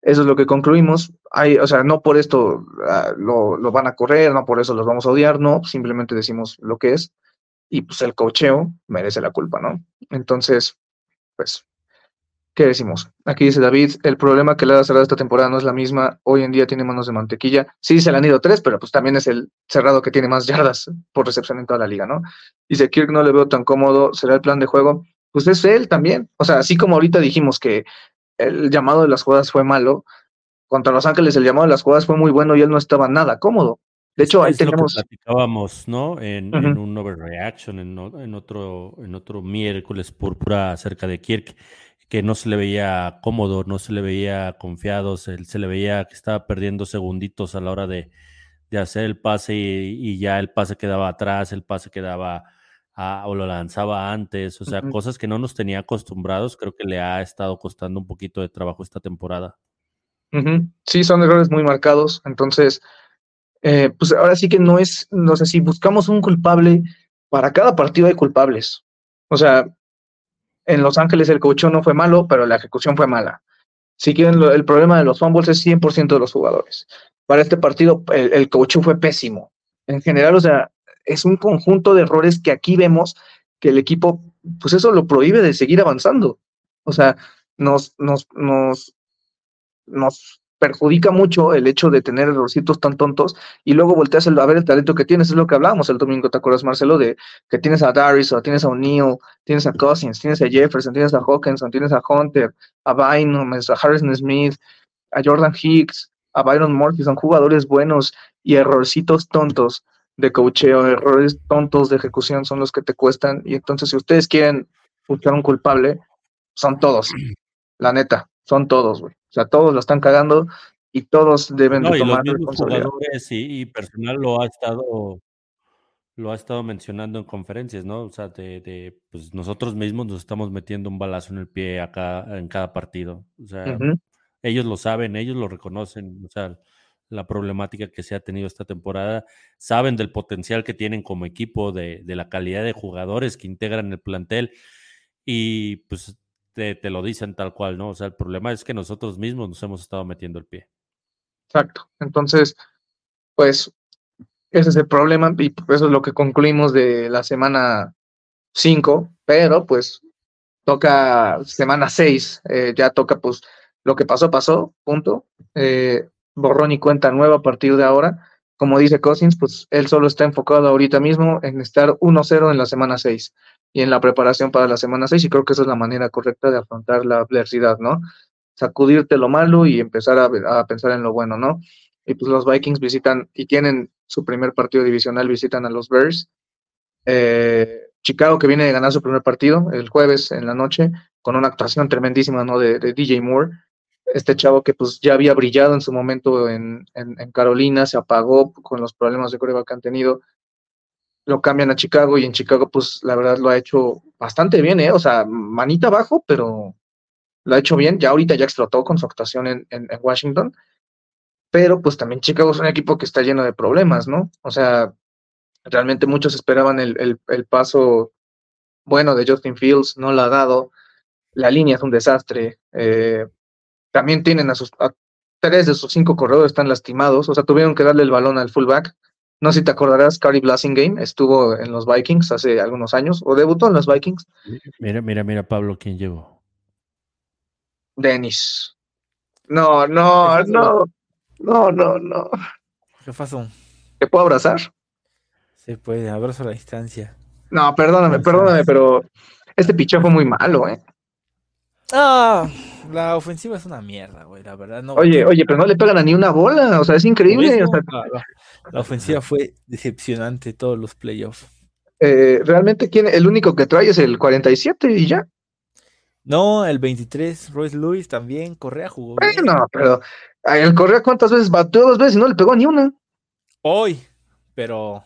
eso es lo que concluimos. Hay, o sea, no por esto ah, lo, lo, van a correr, no por eso los vamos a odiar, no, simplemente decimos lo que es y pues el cocheo merece la culpa, ¿no? Entonces, pues, ¿qué decimos? Aquí dice David, el problema que le ha cerrado esta temporada no es la misma, hoy en día tiene manos de mantequilla. Sí, se le han ido tres, pero pues también es el cerrado que tiene más yardas por recepción en toda la liga, ¿no? Dice, Kirk no le veo tan cómodo, ¿será el plan de juego? Pues es él también. O sea, así como ahorita dijimos que el llamado de las jugadas fue malo, contra Los Ángeles el llamado de las jugadas fue muy bueno y él no estaba nada cómodo. De hecho, ahí tenemos. Lo platicábamos, ¿no? En, un overreaction, en, en, otro, en otro miércoles púrpura acerca de Kirk, que no se le veía cómodo, no se le veía confiado, se, se le veía que estaba perdiendo segunditos a la hora de, de hacer el pase y, ya el pase quedaba atrás, el pase quedaba o lo lanzaba antes, o sea, cosas que no nos tenía acostumbrados, creo que le ha estado costando un poquito de trabajo esta temporada. Sí, son errores muy marcados, entonces eh, pues ahora sí que no es, no sé, si buscamos un culpable, para cada partido hay culpables. O sea, en Los Ángeles el coach no fue malo, pero la ejecución fue mala. Si quieren, el problema de los fumbles es 100% de los jugadores. Para este partido, el, el coach fue pésimo. En general, o sea, es un conjunto de errores que aquí vemos que el equipo, pues eso lo prohíbe de seguir avanzando. O sea, nos, nos, nos, nos perjudica mucho el hecho de tener errorcitos tan tontos y luego volteas a ver el talento que tienes, es lo que hablábamos el domingo, ¿te acuerdas, Marcelo? De que tienes a Darius, o tienes a O'Neill, tienes a Cousins, tienes a Jefferson, tienes a Hawkinson, tienes a Hunter, a Bynum, a Harrison Smith, a Jordan Hicks, a Byron Murphy, son jugadores buenos y errorcitos tontos de cocheo, errores tontos de ejecución son los que te cuestan. Y entonces, si ustedes quieren buscar un culpable, son todos. La neta, son todos, güey. O sea, todos lo están cagando y todos deben No, de y los tomar responsabilidad. jugadores y, y personal lo ha estado lo ha estado mencionando en conferencias, ¿no? O sea, de, de, pues nosotros mismos nos estamos metiendo un balazo en el pie acá en cada partido. O sea, ellos lo saben, ellos lo reconocen, o sea, la problemática que se ha tenido esta temporada, saben del potencial que tienen como equipo, de, de la calidad de jugadores que integran el plantel y pues te, te lo dicen tal cual, ¿no? O sea, el problema es que nosotros mismos nos hemos estado metiendo el pie. Exacto. Entonces, pues ese es el problema y eso es lo que concluimos de la semana 5, pero pues toca semana 6, ya toca pues lo que pasó, pasó, punto. Eh, borrón y cuenta nueva a partir de ahora. Como dice Cousins, pues él solo está enfocado ahorita mismo en estar 1-0 en la semana 6 y en la preparación para la semana 6 y creo que esa es la manera correcta de afrontar la adversidad, ¿no? Sacudirte lo malo y empezar a, pensar en lo bueno, ¿no? Y pues los Vikings visitan y tienen su primer partido divisional, visitan a los Bears. Eh, Chicago que viene de ganar su primer partido el jueves en la noche con una actuación tremendísima ¿no? de, DJ Moore. Este chavo que pues ya había brillado en su momento en, Carolina, se apagó con los problemas de coreback que han tenido. Lo cambian a Chicago y en Chicago pues la verdad lo ha hecho bastante bien, ¿eh? O sea, manita abajo, pero lo ha hecho bien. Ya ahorita ya explotó con su actuación en, Washington pero pues también Chicago es un equipo que está lleno de problemas, ¿no? O sea, realmente muchos esperaban el, el, el paso bueno de Justin Fields, no lo ha dado, la línea es un desastre, eh, también tienen a sus, tres de sus cinco corredores están lastimados, o sea, tuvieron que darle el balón al fullback, no sé si te acordarás, Cary Blasingame estuvo en los Vikings hace algunos años, o debutó en los Vikings. Mira, mira, mira, Pablo, ¿quién llegó? Dennis. No, no, no. No, no, no. ¿Qué pasó? ¿Te puedo abrazar? Se puede, abrazo a la distancia. No, perdóname, perdóname, pero este picheo fue muy malo, ¿eh? Ah, la ofensiva es una mierda, güey, la verdad. No, oye, oye, pero no le pegan a ni una bola, o sea, es increíble. Eso, o sea, la, ofensiva fue decepcionante todos los playoffs. Eh, realmente, ¿quién, el único que trae es el 47 y ya. No, el 23, Royce Lewis también, Correa jugó. Bueno, bien. pero el Correa cuántas veces bateó dos veces y no le pegó ni una. Hoy, pero.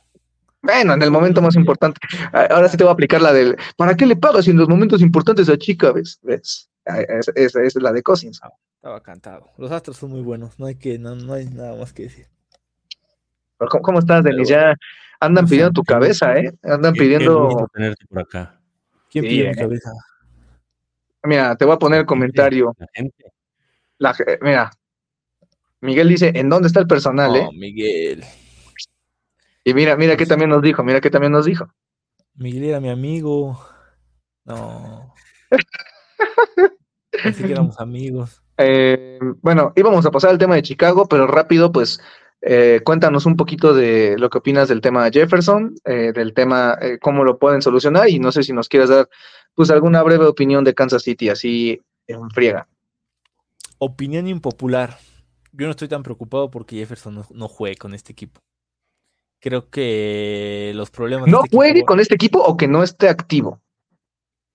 Bueno, en el momento más importante. Ahora sí te voy a aplicar la del. ¿Para qué le pagas si en los momentos importantes a chica ves? ¿Ves? Esa, es la de Cousins. Estaba cantado. Los astros son muy buenos, no hay que, no, no hay nada más que decir. Pero ¿cómo, cómo estás, Denis? Ya andan no pidiendo sé, tu cabeza, ¿eh? Andan qué, pidiendo. Qué tenerte por acá. ¿Quién sí, pide eh? mi cabeza? Mira, te voy a poner el comentario. La gente. La, mira, Miguel dice, ¿en dónde está el personal, oh, eh? Miguel. Y mira, mira que también nos dijo, mira que también nos dijo. Miguel era mi amigo. No. Pensé que éramos amigos. Eh, bueno, íbamos a pasar al tema de Chicago, pero rápido, pues, eh, cuéntanos un poquito de lo que opinas del tema de Jefferson, eh, del tema, cómo lo pueden solucionar, y no sé si nos quieres dar, pues, alguna breve opinión de Kansas City, así en friega. Opinión impopular. Yo no estoy tan preocupado porque Jefferson no, no juegue con este equipo. Creo que los problemas. ¿No de este juegue equipo, con este equipo o que no esté activo?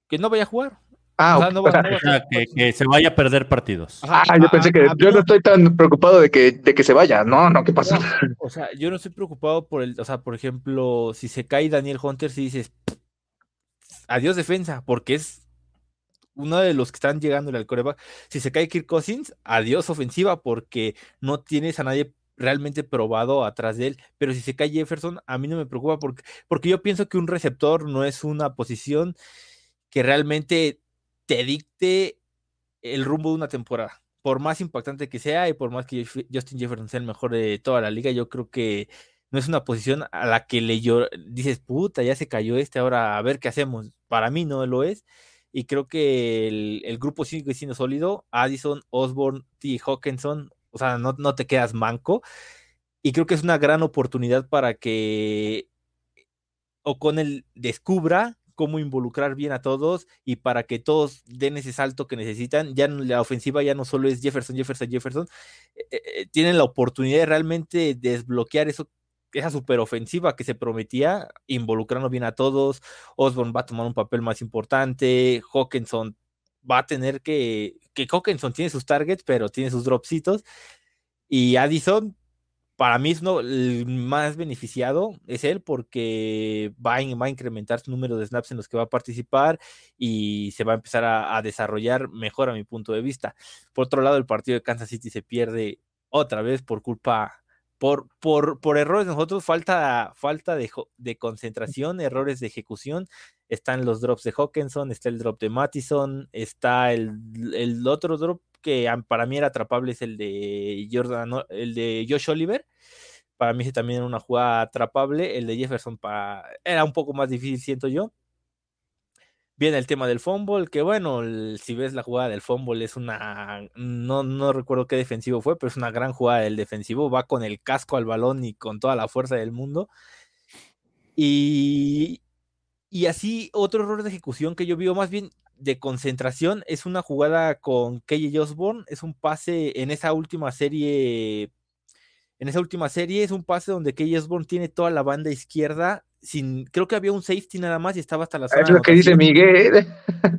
Que no vaya a jugar. Ah, O sea, ok. no va- O sea, no va- O sea, que, que se vaya a perder partidos. Ajá, ah, yo pensé que a- a- yo no estoy tan preocupado de que, de que se vaya. No, no, ¿qué pasa? O sea, yo no estoy preocupado por el, o sea, por ejemplo, si se cae Daniel Hunter, si dices adiós defensa, porque es uno de los que están llegando al coreback. Si se cae Kirk Cousins, adiós ofensiva, porque no tienes a nadie realmente probado atrás de él. Pero si se cae Jefferson, a mí no me preocupa porque, porque yo pienso que un receptor no es una posición que realmente te dicte el rumbo de una temporada. Por más impactante que sea y por más que Justin Jefferson sea el mejor de toda la liga, yo creo que no es una posición a la que le llor- dices, puta, ya se cayó este, ahora a ver qué hacemos. Para mí no lo es. Y creo que el, el grupo sigue siendo sólido. Addison, Osborne, T. Hawkinson, o sea, no, no te quedas manco. Y creo que es una gran oportunidad para que O'Connell descubra cómo involucrar bien a todos y para que todos den ese salto que necesitan. Ya la ofensiva ya no solo es Jefferson, Jefferson, Jefferson. Eh, eh, tienen la oportunidad de realmente desbloquear eso, esa superofensiva que se prometía, involucrando bien a todos. Osborne va a tomar un papel más importante. Hawkinson va a tener que. Que Hawkinson tiene sus targets, pero tiene sus dropsitos. Y Addison para mí es no, el más beneficiado es él porque va va a, incrementar su número de snaps en los que va a participar y se va a empezar a, desarrollar mejor a mi punto de vista. Por otro lado, el partido de Kansas City se pierde otra vez por culpa, por, por, por errores nosotros, falta, falta de, de, concentración, errores de ejecución. Están los drops de Hawkinson, está el drop de Mattison, está el, el otro drop que para mí era atrapable es el de Jordan, el de Josh Oliver. Para mí también era una jugada atrapable. El de Jefferson para, era un poco más difícil, siento yo. Viene el tema del fumble, que bueno, si ves la jugada del fumble es una, no, no recuerdo qué defensivo fue, pero es una gran jugada del defensivo, va con el casco al balón y con toda la fuerza del mundo. Y, y así otro error de ejecución que yo veo más bien de concentración es una jugada con KJ Osborne, es un pase en esa última serie, en esa última serie es un pase donde KJ Osborne tiene toda la banda izquierda, sin, creo que había un safety nada más y estaba hasta la zona. Es lo que dice Miguel.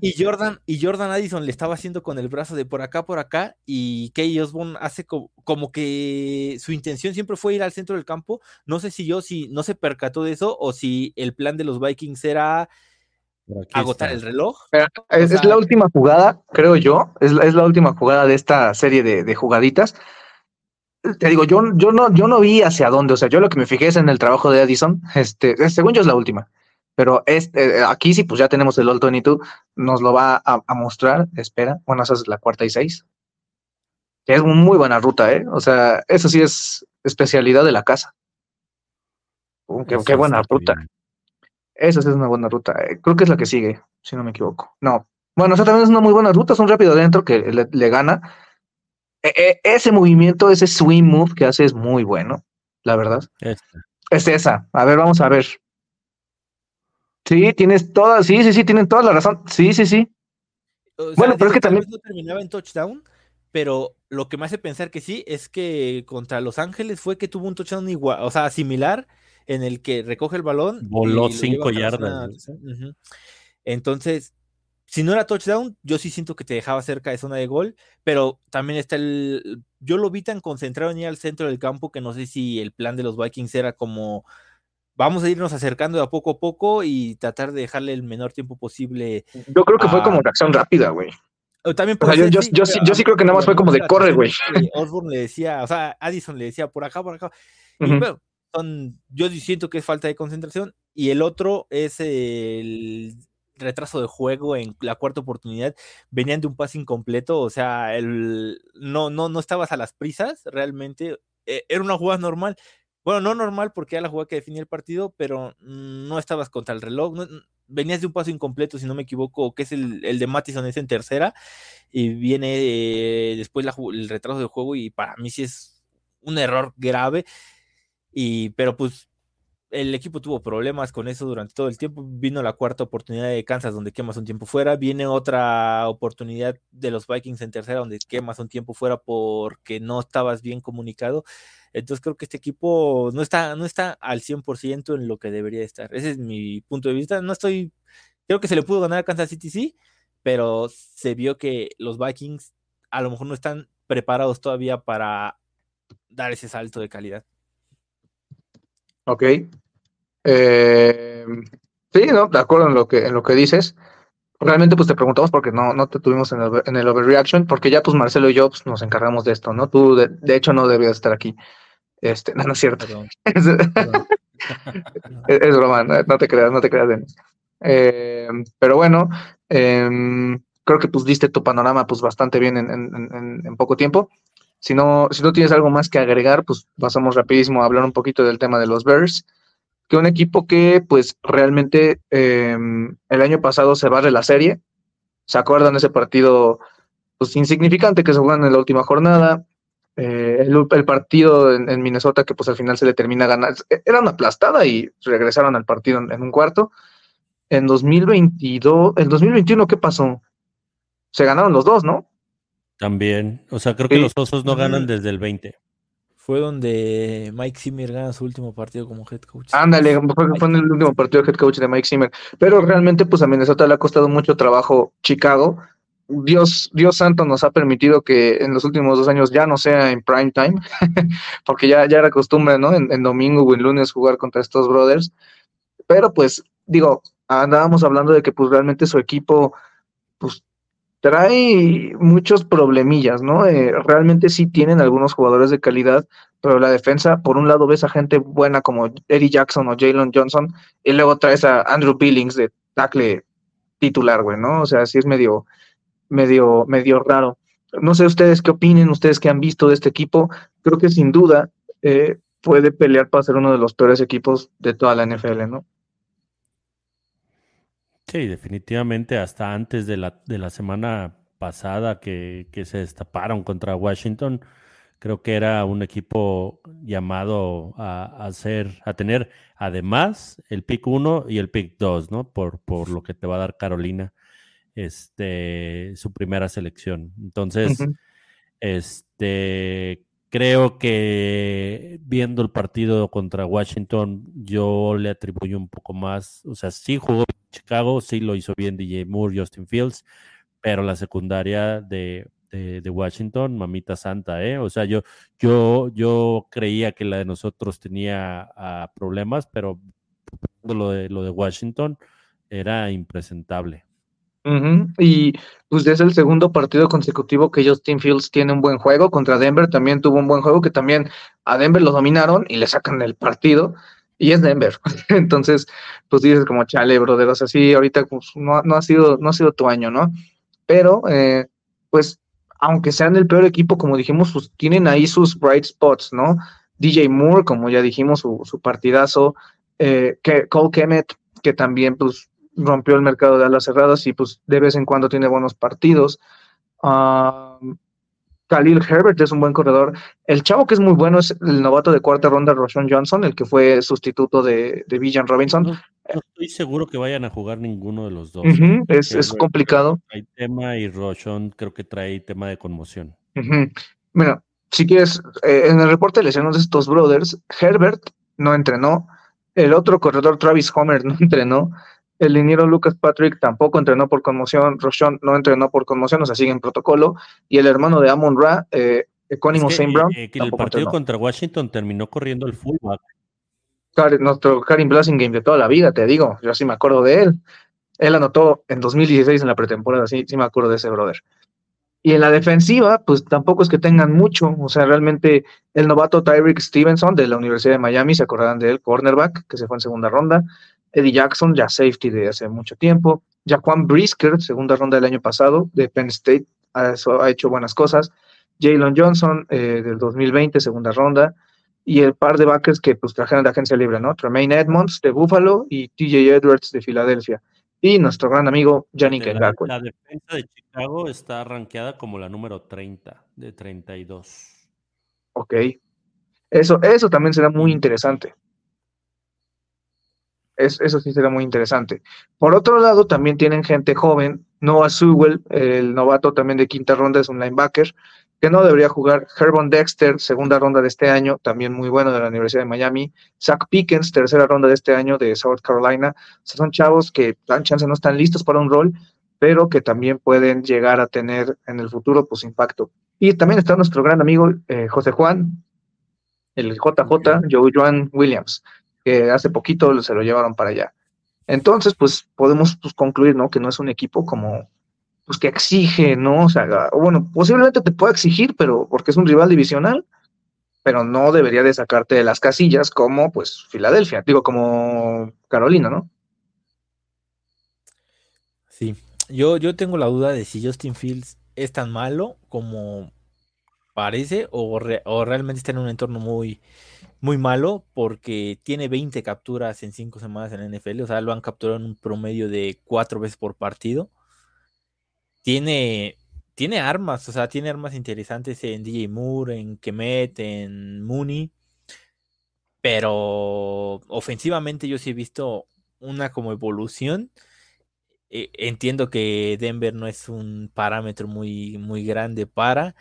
Y Jordan, y Jordan Addison le estaba haciendo con el brazo de por acá, por acá, y KJ Osborne hace como, como, que su intención siempre fue ir al centro del campo. No sé si yo, si no se percató de eso, o si el plan de los Vikings era agotar está. el reloj. Pero es, o sea, es, la última jugada, creo yo, es, es, la última jugada de esta serie de, de, jugaditas. Te digo, yo, yo, no, yo no vi hacia dónde, o sea, yo lo que me fijé es en el trabajo de Addison, este, según yo es la última, pero este, aquí sí, pues ya tenemos el All 22, nos lo va a, a, mostrar, espera, bueno, esa es la cuarta y seis, que es muy buena ruta, ¿eh? O sea, eso sí es especialidad de la casa. Uh, qué, qué buena ruta. Bien. Esa sí es una buena ruta. Eh, Creo que es la que sigue, si no me equivoco. No. Bueno, esa también es una muy buena ruta, es un rápido adentro que le, le gana. E -e ese movimiento, ese swing move que hace es muy bueno, la verdad. Esta. Es esa. A ver, vamos a ver. Sí, tienes toda, sí, sí, sí, tienen toda la razón. Sí, sí, sí. O sea, bueno, pero es que también. No terminaba en touchdown, pero lo que me hace pensar que sí es que contra Los Ángeles fue que tuvo un touchdown igual, o sea, similar en el que recoge el balón. Voló cinco yardas. Uh -huh. Entonces, si no era touchdown, yo sí siento que te dejaba cerca de zona de gol, pero también está el. Yo lo vi tan concentrado en ir al centro del campo que no sé si el plan de los Vikings era como. Vamos a irnos acercando de a poco a poco y tratar de dejarle el menor tiempo posible. Yo creo que a... fue como reacción rápida, güey. También o sea, yo, yo, sí, yo, sí, yo, sí, creo que nada más fue como de corre, güey. Osborne le decía, o sea, Addison le decía por acá, por acá. Uh -huh. Y bueno, son, yo siento que es falta de concentración. Y el otro es el retraso de juego en la cuarta oportunidad. Venían de un pase incompleto, o sea, el, no, no, no estabas a las prisas, realmente. Eh, era una jugada normal. Bueno, no normal porque era la jugada que definía el partido, pero no estabas contra el reloj. Venías de un paso incompleto, si no me equivoco, que es el, el de Mattison, es en tercera, y viene eh, después la, el retraso de juego, y para mí sí es un error grave. Y, pero pues el equipo tuvo problemas con eso durante todo el tiempo. Vino la cuarta oportunidad de Kansas donde quemas un tiempo fuera. Viene otra oportunidad de los Vikings en tercera donde quemas un tiempo fuera porque no estabas bien comunicado. Entonces creo que este equipo no está, no está al 100% en lo que debería estar. Ese es mi punto de vista. No estoy, creo que se le pudo ganar a Kansas City, sí, pero se vio que los Vikings a lo mejor no están preparados todavía para dar ese salto de calidad. Ok. Eh, sí, no, de acuerdo en lo que, en lo que dices. Realmente, pues te preguntamos porque no, no te tuvimos en el, en el overreaction, porque ya pues Marcelo y yo pues, nos encargamos de esto, ¿no? Tú, de, de, hecho, no debías estar aquí. Este, no, no es cierto. Perdón. Es, Perdón. es, es, broma, no te creas, no te creas, Denis. Eh, pero bueno, eh, creo que pues diste tu panorama pues bastante bien en, en, en, en poco tiempo. Si no, si no tienes algo más que agregar, pues pasamos rapidísimo a hablar un poquito del tema de los Bears, que un equipo que pues realmente eh, el año pasado se barre la serie, ¿se acuerdan de ese partido pues insignificante que se jugó en la última jornada? Eh, el, el, partido en, en, Minnesota que pues al final se le termina ganando, era una aplastada y regresaron al partido en, en un cuarto. en 2022, en 2021, ¿qué pasó? Se ganaron los dos, ¿no? También. O sea, creo que Sí. los osos no ganan desde el 20. Fue donde Mike Zimmer gana su último partido como head coach. Ándale, fue, fue en el último partido de head coach de Mike Zimmer. Pero realmente, pues a Minnesota le ha costado mucho trabajo Chicago. Dios, Dios santo nos ha permitido que en los últimos dos años ya no sea en prime time, porque ya, ya era costumbre, ¿no? En, en domingo o en lunes jugar contra estos brothers. Pero pues, digo, andábamos hablando de que pues realmente su equipo, pues trae muchos problemillas, ¿no? Eh, realmente sí tienen algunos jugadores de calidad, pero la defensa, por un lado ves a gente buena como Eddie Jackson o Jalen Johnson, y luego traes a Andrew Billings de tackle titular, güey, ¿no? O sea, sí es medio, medio, medio raro. No sé ustedes qué opinen, ustedes que han visto de este equipo, creo que sin duda eh, puede pelear para ser uno de los peores equipos de toda la NFL, ¿no? Sí, definitivamente hasta antes de la, de la semana pasada que, que se destaparon contra Washington, creo que era un equipo llamado a, a ser, a tener además el pick 1 y el pick 2, ¿no? Por, por lo que te va a dar Carolina, este, su primera selección. Entonces, este, creo que viendo el partido contra Washington, yo le atribuyo un poco más, o sea, sí jugó Chicago, sí lo hizo bien DJ Moore, Justin Fields, pero la secundaria de, de, Washington, mamita santa, ¿eh? O sea, yo, yo, yo creía que la de nosotros tenía ah, problemas, pero lo de, lo de Washington era impresentable. Ujú, Y pues es el segundo partido consecutivo que Justin Fields tiene un buen juego. Contra Denver también tuvo un buen juego, que también a Denver lo dominaron y le sacan el partido. Y es Denver. Entonces, pues dices como chale, brother. O sea, sí, ahorita pues, no, no ha sido, no ha sido tu año, ¿no? Pero, eh, pues, aunque sean el peor equipo, como dijimos, pues tienen ahí sus bright spots, ¿no? DJ Moore, como ya dijimos, su, su partidazo. eh, Cole Kemet, que también, pues, rompió el mercado de alas cerradas y pues de vez en cuando tiene buenos partidos. Khalil Herbert es un buen corredor. El chavo que es muy bueno es el novato de cuarta ronda, Roshan Johnson, el que fue sustituto de, de Villan Robinson. No, no estoy seguro que vayan a jugar ninguno de los dos. Ujú, es, es complicado. Hay tema y Roshon creo que trae tema de conmoción. Ujú. Bueno, si quieres, eh, en el reporte de lesiones de estos brothers, Herbert no entrenó, el otro corredor Travis Homer no entrenó, el liniero Lucas Patrick tampoco entrenó por conmoción, Roshon no entrenó por conmoción, o sea, sigue en protocolo, y el hermano de Amon Ra, eh, Econimo Es que. Brown, eh, que el partido entrenó. contra Washington terminó corriendo el fullback. Nuestro Karim Blasingame de toda la vida, te digo, yo sí me acuerdo de él. Él anotó en 2016 en la pretemporada, sí, sí me acuerdo de ese brother. Y en la defensiva, pues tampoco es que tengan mucho, o sea, realmente el novato Tyreek Stevenson de la Universidad de Miami, se acordarán de él, cornerback, que se fue en segunda ronda. Eddie Jackson, ya safety de hace mucho tiempo. Jaquan Brisker, segunda ronda del año pasado, de Penn State, ha, eso- ha hecho buenas cosas. Jalen Johnson, eh, del 2020, segunda ronda y el par de backers que pues trajeron de agencia libre, ¿no? Tremaine Edmonds de Buffalo y TJ Edwards de Filadelfia. Y nuestro gran amigo Yannick La, la defensa de Chicago está rankeada como la número 30 de 32. Ok. Eso, eso también será muy interesante. Es- eso sí será muy interesante. Por otro lado, también tienen gente joven. Noah Sewell, el novato también de quinta ronda, es un linebacker que no debería jugar. Herbon Dexter, segunda ronda de este año, también muy bueno de la Universidad de Miami. Zach Pickens, tercera ronda de este año de South Carolina. O sea, son chavos que dan chance, no están listos para un rol, pero que también pueden llegar a tener en el futuro pues impacto. Y también está nuestro gran amigo eh, José Juan, el JJ, Joe Joan Williams, que hace poquito se lo llevaron para allá. Entonces, pues podemos pues, concluir, ¿no? Que no es un equipo como, pues que exige, ¿no? O sea, bueno, posiblemente te pueda exigir, pero porque es un rival divisional, pero no debería de sacarte de las casillas como, pues, Filadelfia, digo, como Carolina, ¿no? Sí, yo, yo tengo la duda de si Justin Fields es tan malo como parece o, o realmente está en un entorno muy, muy malo porque tiene 20 capturas en 5 semanas en la NFL, o sea, lo han capturado en un promedio de 4 veces por partido. Tiene, tiene armas, o sea, tiene armas interesantes en DJ Moore, en Kemet, en Mooney, pero ofensivamente yo sí he visto una como evolución. Eh, entiendo que Denver no es un parámetro muy, muy grande para,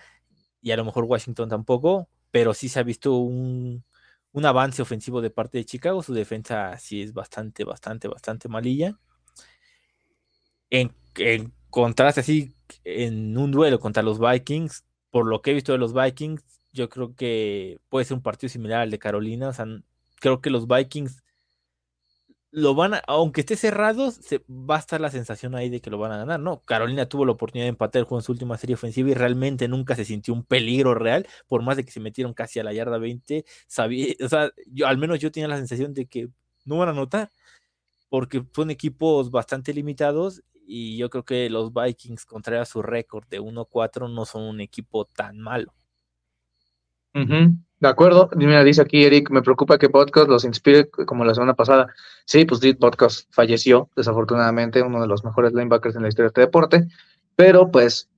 y a lo mejor Washington tampoco, pero sí se ha visto un, un avance ofensivo de parte de Chicago. Su defensa sí es bastante, bastante, bastante malilla. En, en contraste así, en un duelo contra los Vikings, por lo que he visto de los Vikings, yo creo que puede ser un partido similar al de Carolina. O sea, creo que los Vikings lo van a, aunque esté cerrado, se, va a estar la sensación ahí de que lo van a ganar, ¿no? Carolina tuvo la oportunidad de empatar el juego en su última serie ofensiva y realmente nunca se sintió un peligro real, por más de que se metieron casi a la yarda 20, sabía, o sea, yo al menos yo tenía la sensación de que no van a anotar, porque son equipos bastante limitados y yo creo que los Vikings, contra su récord de 1-4, no son un equipo tan malo. De acuerdo, mira, dice aquí Eric, me preocupa que Podcast los inspire como la semana pasada. Sí, pues Did Podcast falleció, desafortunadamente, uno de los mejores linebackers en la historia de este deporte, pero pues,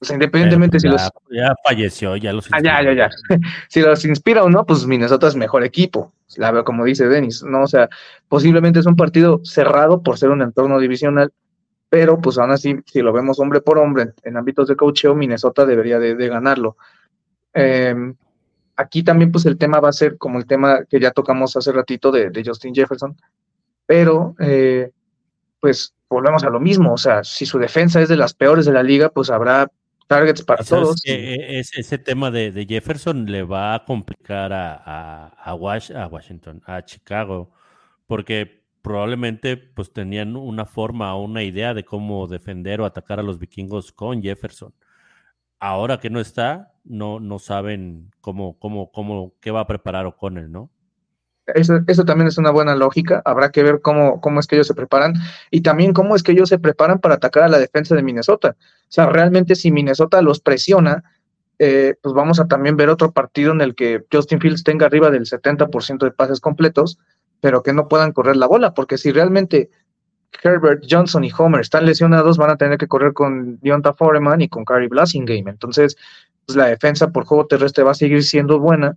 pues independientemente si ya, los... Ya falleció, ya los Ah, ya, ya, ya. si los inspira o no, pues Minnesota es mejor equipo, la veo como dice Denis, ¿no? O sea, posiblemente es un partido cerrado por ser un entorno divisional, pero pues aún así, si lo vemos hombre por hombre en, ámbitos de coacheo, Minnesota debería de, de ganarlo. Eh, aquí también pues el tema va a ser como el tema que ya tocamos hace ratito de, de Justin Jefferson, pero eh, pues volvemos a lo mismo, o sea, si su defensa es de las peores de la liga, pues habrá targets para todos. Que ese tema de, de, Jefferson le va a complicar a, a, a, Wash, a Washington, a Chicago, porque probablemente pues tenían una forma o una idea de cómo defender o atacar a los vikingos con Jefferson ahora que no está, no, no saben cómo, cómo, cómo, qué va a preparar O'Connell, ¿no? Eso, eso, también es una buena lógica. Habrá que ver cómo, cómo es que ellos se preparan y también cómo es que ellos se preparan para atacar a la defensa de Minnesota. O sea, realmente si Minnesota los presiona, eh, pues vamos a también ver otro partido en el que Justin Fields tenga arriba del 70% de pases completos, pero que no puedan correr la bola, porque si realmente Herbert, Johnson y Homer están lesionados, van a tener que correr con Deonta Foreman y con Gary Blasingame. Entonces, pues la defensa por juego terrestre va a seguir siendo buena,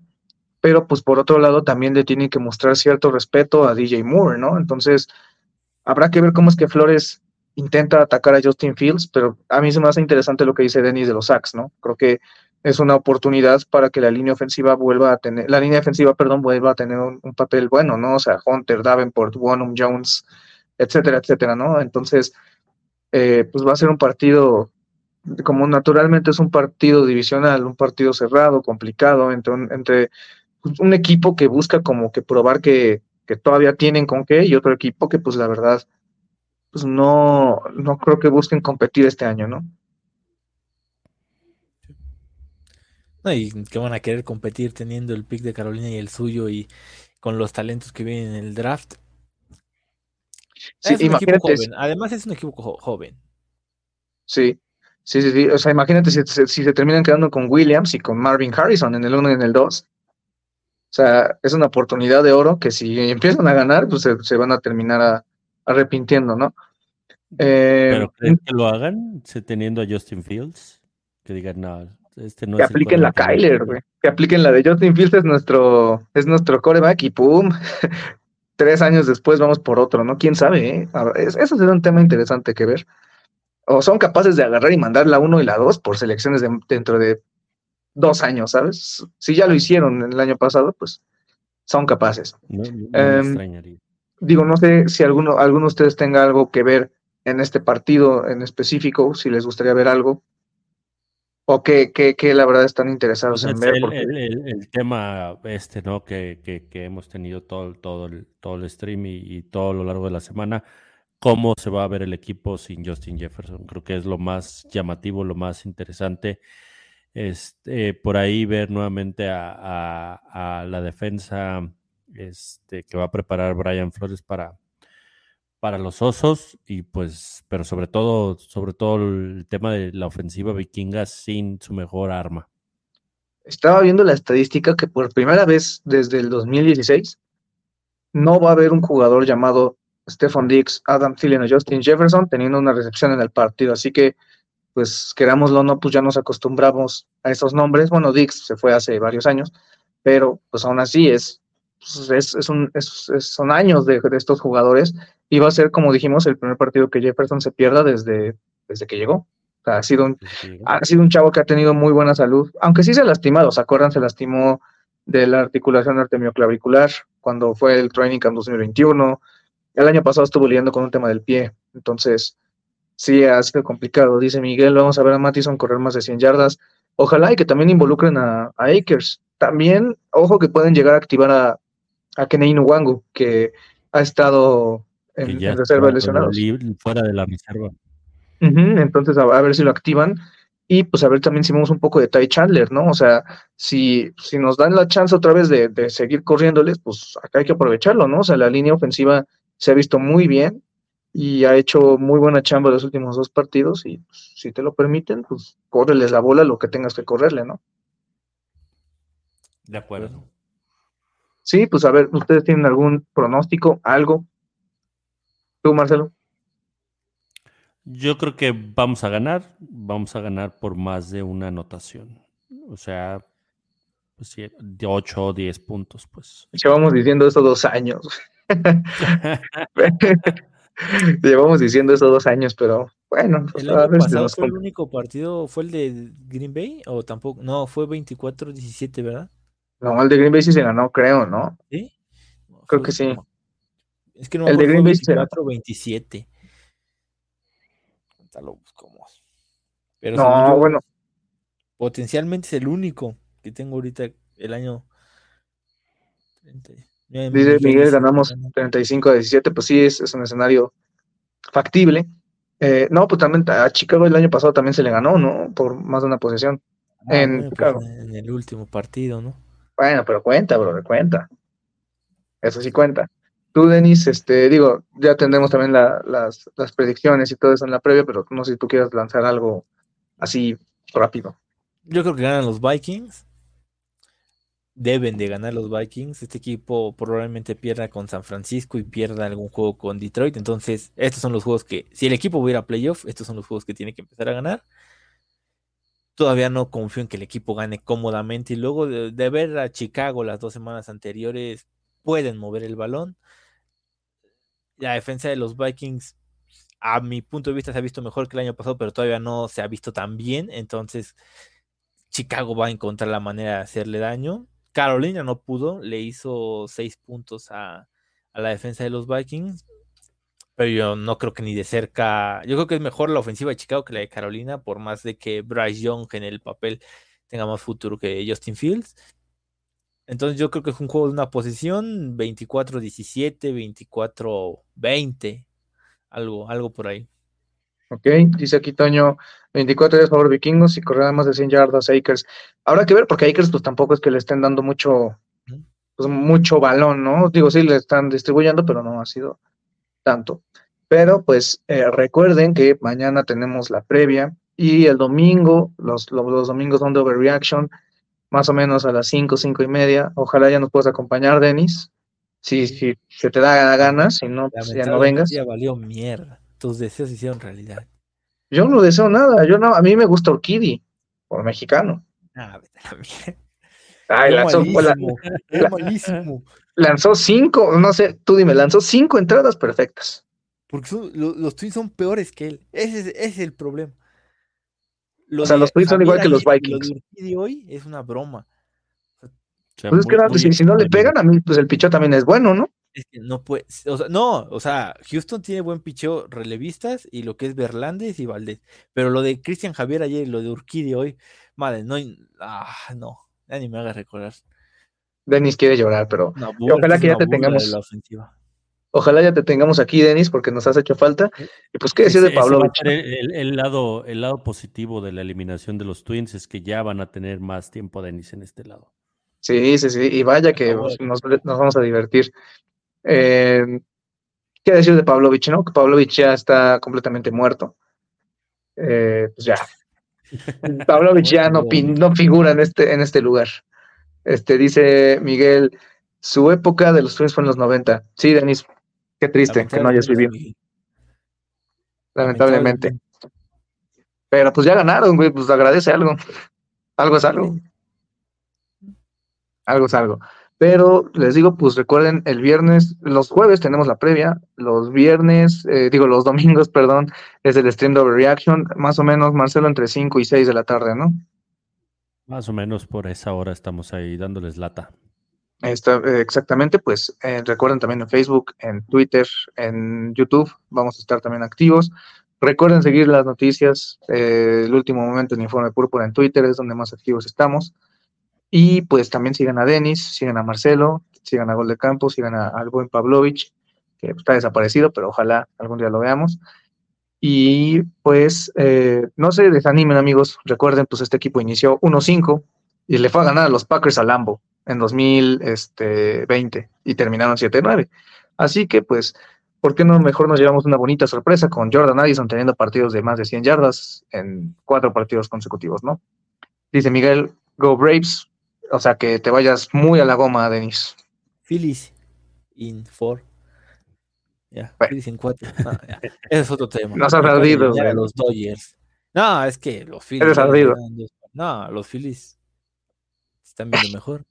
pero pues por otro lado también le tienen que mostrar cierto respeto a DJ Moore, ¿no? Entonces, habrá que ver cómo es que Flores intenta atacar a Justin Fields, pero a mí se me hace interesante lo que dice Dennis de los sacks, ¿no? Creo que es una oportunidad para que la línea ofensiva vuelva a tener, la línea defensiva, perdón, vuelva a tener un, un papel bueno, ¿no? O sea, Hunter, Davenport, Wonum, Jones, etcétera, etcétera, ¿no? Entonces, eh, pues va a ser un partido, como naturalmente es un partido divisional, un partido cerrado, complicado, entre un, entre un equipo que busca como que probar que, que, todavía tienen con qué y otro equipo que pues la verdad, pues no, no creo que busquen competir este año, ¿no? No, y que van a querer competir teniendo el pick de Carolina y el suyo y con los talentos que vienen en el draft. Sí, es un equipo joven. Además es un equipo joven. Sí, sí, sí, sí. O sea, imagínate si, si, se terminan quedando con Williams y con Marvin Harrison en el 1 y en el 2. O sea, es una oportunidad de oro que si empiezan a ganar, pues se, se van a terminar a, arrepintiendo, ¿no? Eh, ¿Pero creen que lo hagan teniendo a Justin Fields? Que digan, no, este no que es apliquen la Kyler, güey. Que apliquen la de Justin Fields es nuestro, es nuestro coreback y pum, tres años después vamos por otro, ¿no? ¿Quién sabe? Eh? Eso será un tema interesante que ver. O son capaces de agarrar y mandar la uno y la dos por selecciones de, dentro de dos años, ¿sabes? Si ya lo hicieron el año pasado, pues son capaces. No, no eh, digo, no sé si alguno, alguno de ustedes tenga algo que ver en este partido en específico, si les gustaría ver algo o que, que, que, la verdad están interesados pues en ver. El, porque... el, el, el, tema este, ¿no? Que, que, que, hemos tenido todo, todo, el, todo el stream y, y, todo lo largo de la semana, cómo se va a ver el equipo sin Justin Jefferson. Creo que es lo más llamativo, lo más interesante. Este, por ahí ver nuevamente a, a, a la defensa este, que va a preparar Brian Flores para, para los osos y pues, pero sobre todo, sobre todo el tema de la ofensiva vikinga sin su mejor arma. Estaba viendo la estadística que por primera vez desde el 2016 no va a haber un jugador llamado Stefan Dix, Adam Thielen o Justin Jefferson teniendo una recepción en el partido, así que pues querámoslo o no, pues ya nos acostumbramos a esos nombres. Bueno, Dix se fue hace varios años, pero pues aún así es pues, es, es un, son años de estos jugadores y va a ser, como dijimos, el primer partido que Jefferson se pierda desde, desde que llegó. O sea, ha sido un, ha sido un chavo que ha tenido muy buena salud, aunque sí se ha lastimado, ¿se acuerdan? Se lastimó de la articulación arterioclavicular cuando fue el Training Camp 2021. El año pasado estuvo lidiando con un tema del pie, entonces sí ha sido complicado. Dice Miguel, vamos a ver a Mattison correr más de 100 yardas. Ojalá y que también involucren a, a Akers. También, ojo que pueden llegar a activar a, a Nwangu, que ha estado en, reserva de lesionados. libre- fuera de la reserva. Entonces, a, a ver si lo activan y pues a ver también si vemos un poco de Ty Chandler, ¿no? O sea, si, si nos dan la chance otra vez de, de seguir corriéndoles, pues acá hay que aprovecharlo, ¿no? O sea, la línea ofensiva se ha visto muy bien y ha hecho muy buena chamba los últimos dos partidos y pues, si te lo permiten, pues córreles la bola lo que tengas que correrle, ¿no? De acuerdo. Sí, pues a ver, ¿ustedes tienen algún pronóstico, algo? ¿Tú, Marcelo? Yo creo que vamos a ganar, vamos a ganar por más de una anotación. O sea, pues, de 8 o 10 puntos, pues. Llevamos diciendo eso dos años. Llevamos diciendo eso dos años, pero bueno, pues, ¿El a año ver pasado fue el único partido? ¿Fue el de Green Bay? ¿O tampoco? No, fue 24-17, ¿verdad? No, el de Green Bay sí se ganó, creo, ¿no? ¿Sí? Creo fue- que sí. Es que no me El de Green Bay sí se ganó. 24-27. Ahorita lo buscamos. Pero No, yo, bueno, potencialmente es el único que tengo ahorita el año. 30. Nueve dice Miguel, ganamos ganamos. 35 a 17, pues sí, es, es un escenario factible. Eh, no, pues también a Chicago el año pasado también se le ganó, ¿no? Por más de una posesión. Ah, en bueno, pues, en el último partido, ¿no? Bueno, pero cuenta, bro, cuenta. Eso sí cuenta. Tú, Denis, este, digo, ya tendremos también la- las, las predicciones y todo eso en la previa, pero no sé si tú quieras lanzar algo así rápido. Yo creo que ganan los Vikings. Deben de ganar los Vikings. Este equipo probablemente pierda con San Francisco y pierda algún juego con Detroit. Entonces, estos son los juegos que, si el equipo va a playoff, estos son los juegos que tiene que empezar a ganar. Todavía no confío en que el equipo gane cómodamente. Y luego de ver a Chicago las dos semanas anteriores, pueden mover el balón. La defensa de los Vikings, a mi punto de vista, se ha visto mejor que el año pasado, pero todavía no se ha visto tan bien. Entonces, Chicago va a encontrar la manera de hacerle daño. Carolina no pudo, le hizo seis puntos a, a la defensa de los Vikings, pero yo no creo que ni de cerca. Yo creo que es mejor la ofensiva de Chicago que la de Carolina, por más de que Bryce Young en el papel tenga más futuro que Justin Fields. Entonces yo creo que es un juego de una posición 24-17, 24-20, algo, algo por ahí. Ok, dice aquí Toño, 24 días favor vikingos y correr más de 100 yardas a Akers. Habrá que ver porque a Akers pues tampoco es que le estén dando mucho, pues, mucho balón, ¿no? Digo, sí le están distribuyendo, pero no ha sido tanto. Pero pues eh, recuerden que mañana tenemos la previa y el domingo, los, los, los domingos son de overreaction, más o menos a las 5, 5 y media. Ojalá ya nos puedas acompañar, Denis. Si, si se te da ganas, si no, pues ya no vengas. Ya valió mierda. Tus deseos se hicieron realidad. Yo no deseo nada, yo no, a mí me gusta Orquídea, por mexicano. Ah, vete a la. Ay, lanzó, la- malísimo, la- malísimo. lanzó cinco, no sé, tú dime, lanzó cinco entradas perfectas. Porque son- los Twins son peores que él. Ese es, ese es el problema. Lo O sea, de los Twins son igual que los Vikings. Lo de Urquidy hoy es una broma. O sea, Pues es que no, si, si no le pegan, a mí, pues el pichó también es bueno, ¿no? Es que no puede. O sea, no, o sea, Houston tiene buen picheo relevistas y lo que es Berlández y Valdés. Pero lo de Cristian Javier ayer y lo de Urquidy hoy, madre, no. hay- Ah, no. Ya ni me hagas recordar. Denis quiere llorar, pero ojalá que ya te de tengamos- la ofensiva. Ojalá ya te tengamos aquí, Denis, porque nos has hecho falta. Y pues, ¿qué decir de ser el, lado, el lado positivo de la eliminación de los Twins es que ya van a tener más tiempo Denis en este lado. Sí, sí, sí, y vaya que nos, nos vamos a divertir. Eh, ¿Qué decir de Pavlovich, no? Que Pavlovich ya está completamente muerto. Eh, pues ya. Pavlovich ya no figura en este, en este lugar. Este dice Miguel, su época de los Twins fue en los 90. Sí, Denis, qué triste que no hayas vivido, Lamentablemente, lamentablemente. Pero pues ya ganaron, güey, pues agradece algo. Algo es algo. Algo es algo. Pero les digo, pues recuerden, el viernes, los jueves tenemos la previa, los viernes, eh, digo, los domingos, perdón, es el stream de Overreaction, más o menos, Marcelo, entre 5 y 6 de la tarde, ¿no? Más o menos por esa hora estamos ahí dándoles lata. Eh, exactamente, pues eh, recuerden también en Facebook, en Twitter, en YouTube, vamos a estar también activos. Recuerden seguir las noticias, eh, el último momento en Informe Púrpura en Twitter es donde más activos estamos. Y pues también sigan a Denis, sigan a Marcelo, sigan a Gol de Campo, sigan a- al buen Pavlovich, que está desaparecido, pero ojalá algún día lo veamos. Y pues eh, no se desanimen amigos, recuerden pues este equipo inició 1-5 y le fue a ganar a los Packers a Lambo en 2020 y terminaron 7-9. Así que pues, ¿por qué no mejor nos llevamos una bonita sorpresa con Jordan Addison teniendo partidos de más de 100 yardas en cuatro partidos consecutivos, ¿no? Dice Miguel, Go Braves, o sea que te vayas muy a la goma, Denis. Phillies in four. Ya, Bueno. Phillies in cuatro. No. Ese es otro tema. Nos has ardido, los Dodgers. No, es que los Phillies. No, los Phillies están viendo mejor.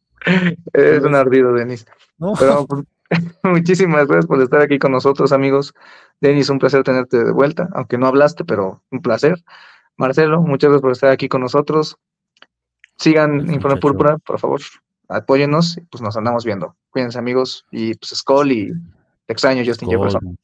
Es un ardido, Denis. No. Pero, pues, muchísimas gracias por estar aquí con nosotros, amigos. Denis, un placer tenerte de vuelta, aunque no hablaste, pero un placer. Marcelo, muchas gracias por estar aquí con nosotros. Sigan Informe Púrpura, por favor. Apóyennos y pues nos andamos viendo. Cuídense, amigos. Y pues Skull y te extraño, Justin Jefferson.